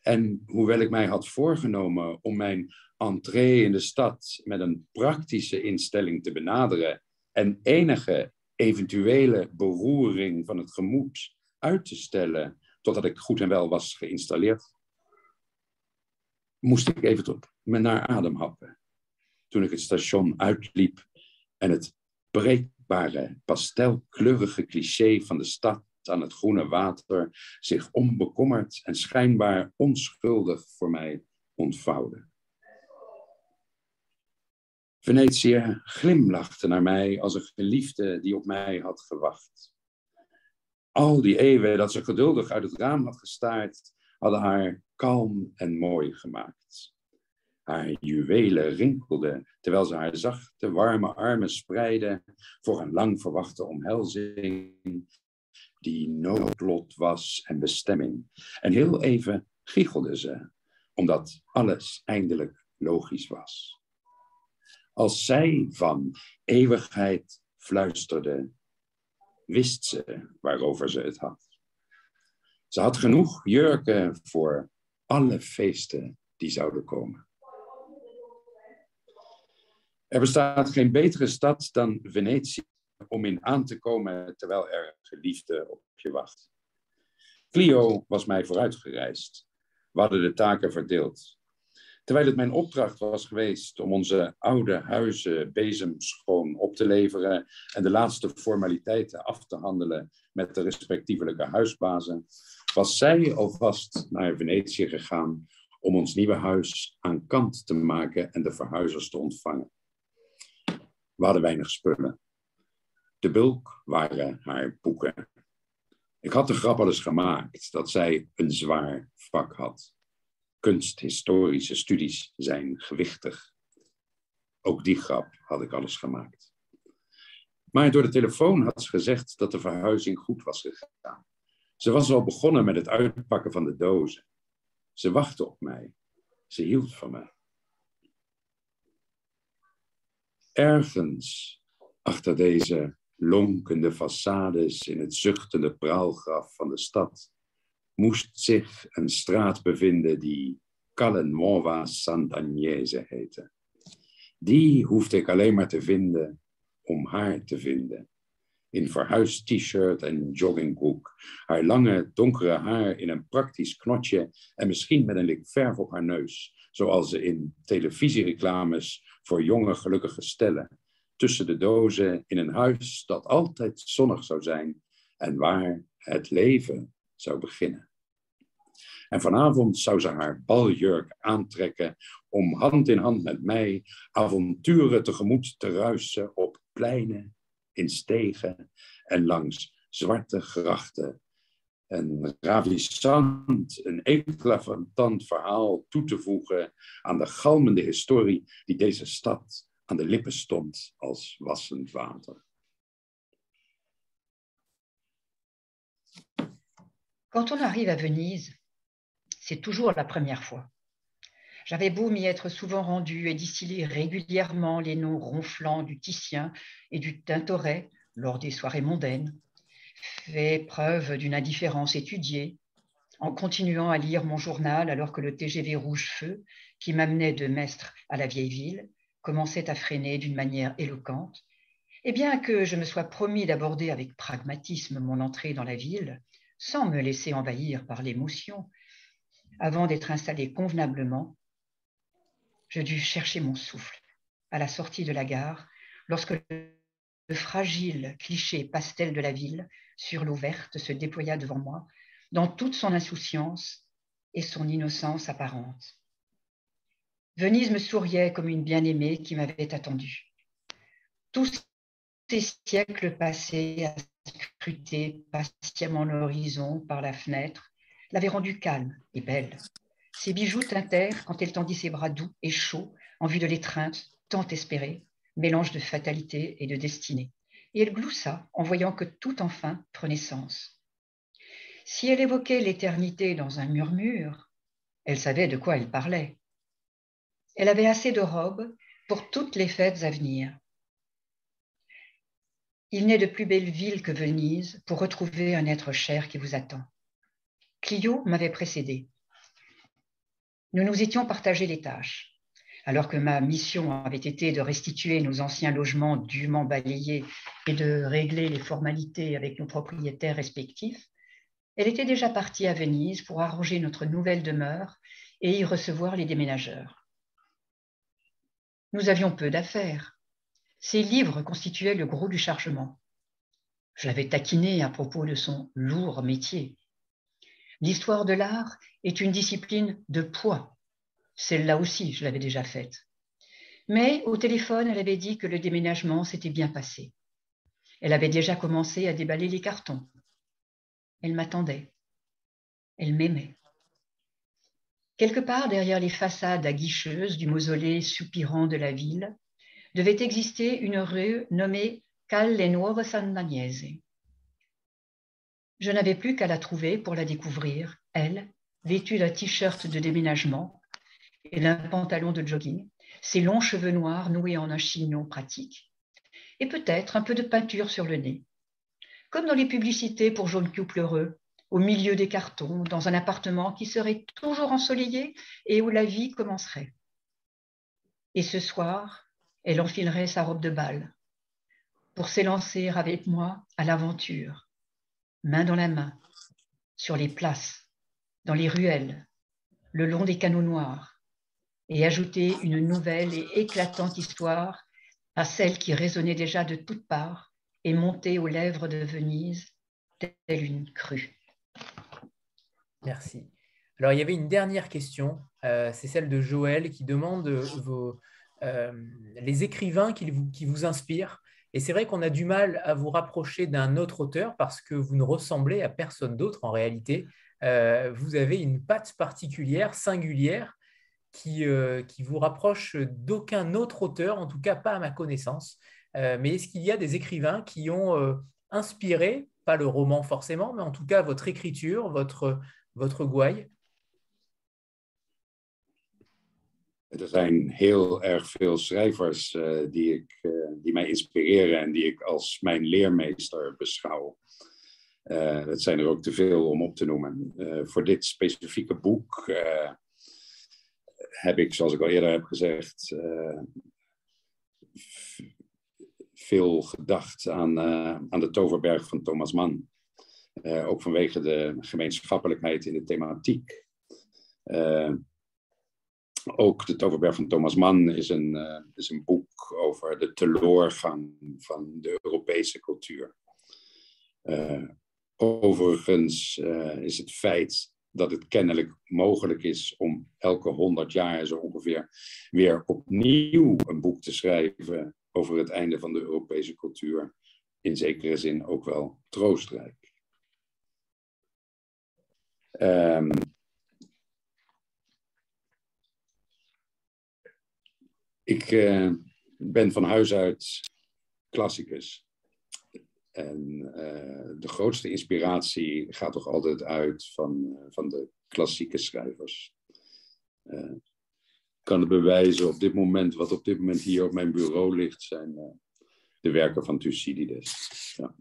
En hoewel ik mij had voorgenomen om mijn entree in de stad met een praktische instelling te benaderen en enige eventuele beroering van het gemoed uit te stellen totdat ik goed en wel was geïnstalleerd, moest ik even tot me naar adem happen. Toen ik het station uitliep en het breekbare, pastelkleurige cliché van de stad aan het groene water zich onbekommerd en schijnbaar onschuldig voor mij ontvouwde. Venetië glimlachte naar mij als een geliefde die op mij had gewacht. Al die eeuwen dat ze geduldig uit het raam had gestaard, hadden haar kalm en mooi gemaakt. Haar juwelen rinkelden terwijl ze haar zachte, warme armen spreidde voor een lang verwachte omhelzing, die noodlot was en bestemming. En heel even giechelde ze, omdat alles eindelijk logisch was als zij van Ze had genoeg jurken voor alle feesten die zouden komen. Er bestaat geen betere stad dan Venetië om in aan te komen terwijl er geliefde op je wacht. Clio was mij vooruitgereisd. We hadden de taken verdeeld. Terwijl het mijn opdracht was geweest om onze oude huizen bezemschoon op te leveren en de laatste formaliteiten af te handelen met de respectievelijke huisbazen, was zij alvast naar Venetië gegaan om ons nieuwe huis aan kant te maken en de verhuizers te ontvangen. We hadden weinig spullen. De bulk waren haar boeken. Ik had de grap al eens gemaakt dat zij een zwaar vak had. Kunsthistorische studies zijn gewichtig. Ook die grap had ik alles gemaakt. Maar door de telefoon had ze gezegd dat de verhuizing goed was gegaan. Ze was al begonnen met het uitpakken van de dozen. Ze wachtte op mij. Ze hield van me. Ergens achter deze lonkende façades in het zuchtende praalgraf van de stad moest zich een straat bevinden die Calle Sant'Agnese heette. Die hoefde ik alleen maar te vinden om haar te vinden. In verhuisd t-shirt en joggingbroek, haar lange donkere haar in een praktisch knotje en misschien met een lik verf op haar neus, zoals ze in televisiereclames voor jonge gelukkige stellen, tussen de dozen in een huis dat altijd zonnig zou zijn en waar het leven zou beginnen. En vanavond zou ze haar baljurk aantrekken om hand in hand met mij avonturen tegemoet te ruisen op pleinen, in stegen en langs zwarte grachten. Een ravissant, een eclatant verhaal toe te voegen aan de galmende historie die deze stad aan de lippen stond als wassend water. Quand on arrive à Venise, c'est toujours la première fois. J'avais beau m'y être souvent rendu et distiller régulièrement les noms ronflants du Titien et du Tintoret lors des soirées mondaines, fait preuve d'une indifférence étudiée, en continuant à lire mon journal alors que le TGV Rouge Feu, qui m'amenait de Mestre à la vieille ville, commençait à freiner d'une manière éloquente, et bien que je me sois promis d'aborder avec pragmatisme mon entrée dans la ville, sans me laisser envahir par l'émotion, avant d'être installé convenablement, je dus chercher mon souffle à la sortie de la gare lorsque le fragile cliché pastel de la ville sur l'eau verte se déploya devant moi dans toute son insouciance et son innocence apparente. Venise me souriait comme une bien-aimée qui m'avait attendue. Tous ces siècles passés à scruter patiemment l'horizon par la fenêtre l'avaient rendue calme et belle. Ses bijoux tintèrent quand elle tendit ses bras doux et chauds en vue de l'étreinte tant espérée, mélange de fatalité et de destinée. Et elle gloussa en voyant que tout enfin prenait sens. Si elle évoquait l'éternité dans un murmure, elle savait de quoi elle parlait. Elle avait assez de robes pour toutes les fêtes à venir. Il n'est de plus belle ville que Venise pour retrouver un être cher qui vous attend. Clio m'avait précédé. Nous nous étions partagé les tâches. Alors que ma mission avait été de restituer nos anciens logements dûment balayés et de régler les formalités avec nos propriétaires respectifs, elle était déjà partie à Venise pour arranger notre nouvelle demeure et y recevoir les déménageurs. Nous avions peu d'affaires. Ses livres constituaient le gros du chargement. Je l'avais taquiné à propos de son lourd métier. L'histoire de l'art est une discipline de poids. Celle-là aussi, je l'avais déjà faite. Mais au téléphone, elle avait dit que le déménagement s'était bien passé. Elle avait déjà commencé à déballer les cartons. Elle m'attendait. Elle m'aimait. Quelque part derrière les façades aguicheuses du mausolée soupirant de la ville, devait exister une rue nommée Calle Nuove Sant'Agnese. Je n'avais plus qu'à la trouver pour la découvrir, elle, vêtue d'un t-shirt de déménagement et d'un pantalon de jogging, ses longs cheveux noirs noués en un chignon pratique, et peut-être un peu de peinture sur le nez. Comme dans les publicités pour jaune couple heureux, au milieu des cartons, dans un appartement qui serait toujours ensoleillé et où la vie commencerait. Et ce soir, elle enfilerait sa robe de bal pour s'élancer avec moi à l'aventure, main dans la main, sur les places, dans les ruelles, le long des canaux noirs, et ajouter une nouvelle et éclatante histoire à celle qui résonnait déjà de toutes parts et montait aux lèvres de Venise telle une crue. Merci. Alors, il y avait une dernière question, euh, c'est celle de Joël qui demande vos, euh, les écrivains qui vous, qui vous inspirent. Et c'est vrai qu'on a du mal à vous rapprocher d'un autre auteur parce que vous ne ressemblez à personne d'autre en réalité. Euh, vous avez une patte particulière, singulière, qui, qui vous rapproche d'aucun autre auteur, en tout cas pas à ma connaissance. mais est-ce qu'il y a des écrivains qui ont inspiré, pas le roman forcément, mais en tout cas votre écriture, votre, votre gouaille? Er zijn heel erg veel schrijvers uh, die, ik, uh, die mij inspireren en die ik als mijn leermeester beschouw. Uh, dat zijn er ook te veel om op te noemen. voor dit specifieke boek heb ik, zoals ik al eerder heb gezegd, veel gedacht aan, aan de Toverberg van Thomas Mann. ook vanwege de gemeenschappelijkheid in de thematiek. Ook De Toverberg van Thomas Mann is een, uh, is een boek over de teloorgang van de Europese cultuur. Uh, overigens uh, is het feit dat het kennelijk mogelijk is om elke honderd jaar zo ongeveer weer opnieuw een boek te schrijven over het einde van de Europese cultuur, in zekere zin ook wel troostrijk. Um, Ik uh, ben van huis uit klassicus. En uh, de grootste inspiratie gaat toch altijd uit van, uh, van de klassieke schrijvers. Ik kan het bewijzen op dit moment, wat op dit moment hier op mijn bureau ligt, zijn de werken van Thucydides. Ja.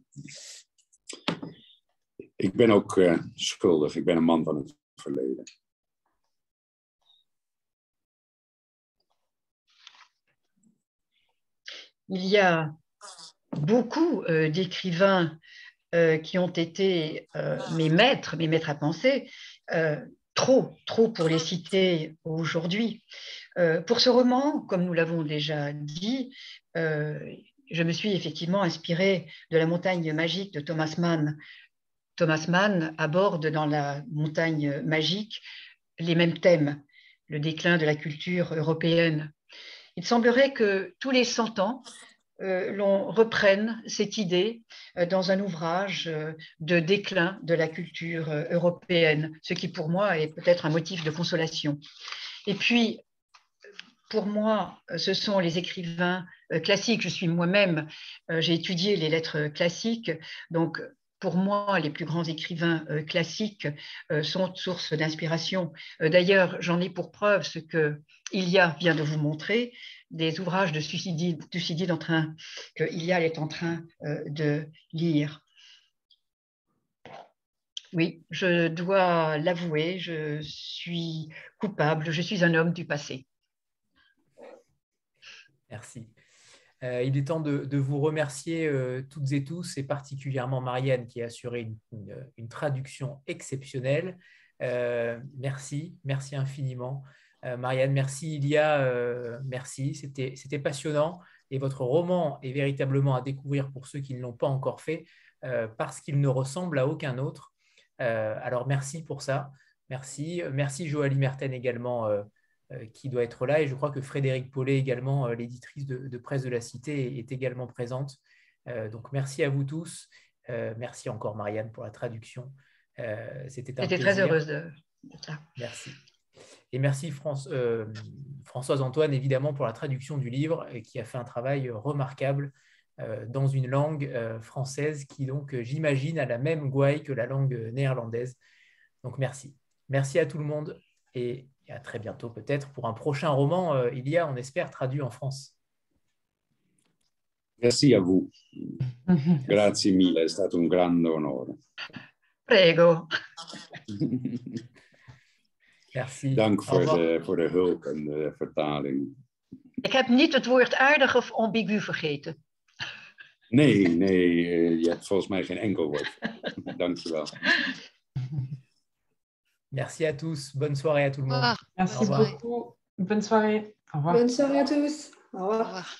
Ik ben ook schuldig, ik ben een man van het verleden. Il y a beaucoup euh, d'écrivains euh, qui ont été euh, mes maîtres, mes maîtres à penser, trop, trop pour les citer aujourd'hui. pour ce roman, comme nous l'avons déjà dit, je me suis effectivement inspirée de la montagne magique de Thomas Mann. Thomas Mann aborde dans la montagne magique les mêmes thèmes, le déclin de la culture européenne, il semblerait que tous les 100 ans, euh, l'on reprenne cette idée euh, dans un ouvrage euh, de déclin de la culture européenne, ce qui pour moi est peut-être un motif de consolation. Et puis, pour moi, ce sont les écrivains classiques. Je suis moi-même, j'ai étudié les lettres classiques, donc pour moi, les plus grands écrivains classiques sont source d'inspiration. D'ailleurs, j'en ai pour preuve ce que Ilia vient de vous montrer, des ouvrages de Thucydide, en train, que Ilia est en train euh, de lire. Oui, je dois l'avouer, je suis coupable, je suis un homme du passé. Merci. Euh, il est temps de, vous remercier euh, toutes et tous, et particulièrement Marianne qui a assuré une traduction exceptionnelle. merci, merci infiniment. Euh, Marianne, merci Ilia, euh, merci, c'était passionnant. Et votre roman est véritablement à découvrir pour ceux qui ne l'ont pas encore fait, euh, parce qu'il ne ressemble à aucun autre. alors merci pour ça. Merci. Merci Joalie Merten également, qui doit être là. Et je crois que Frédéric Paulet également, l'éditrice de, Presse de la Cité, est également présente. donc merci à vous tous. merci encore Marianne pour la traduction. C'était très heureuse de, ça. Merci. Et merci euh, Françoise Antoine, évidemment, pour la traduction du livre, qui a fait un travail remarquable euh, dans une langue euh, française qui, donc, j'imagine, a la même gouaille que la langue néerlandaise. Donc, merci. Merci à tout le monde et à très bientôt, peut-être, pour un prochain roman, il y a, on espère, traduit en France. Merci à vous. Grazie mille, è stato un grande onore. Prego. Merci. Dank voor de, voor de hulp en de vertaling. Ik heb niet het woord aardig of ambigu vergeten. Nee, nee, eh, je hebt volgens mij geen enkel woord. Dankjewel. Merci à tous. Bonne soirée à tout le monde. Au revoir. Merci Au beaucoup. Bonne soirée. Au revoir. Bonne soirée à tous. Au Au revoir. revoir.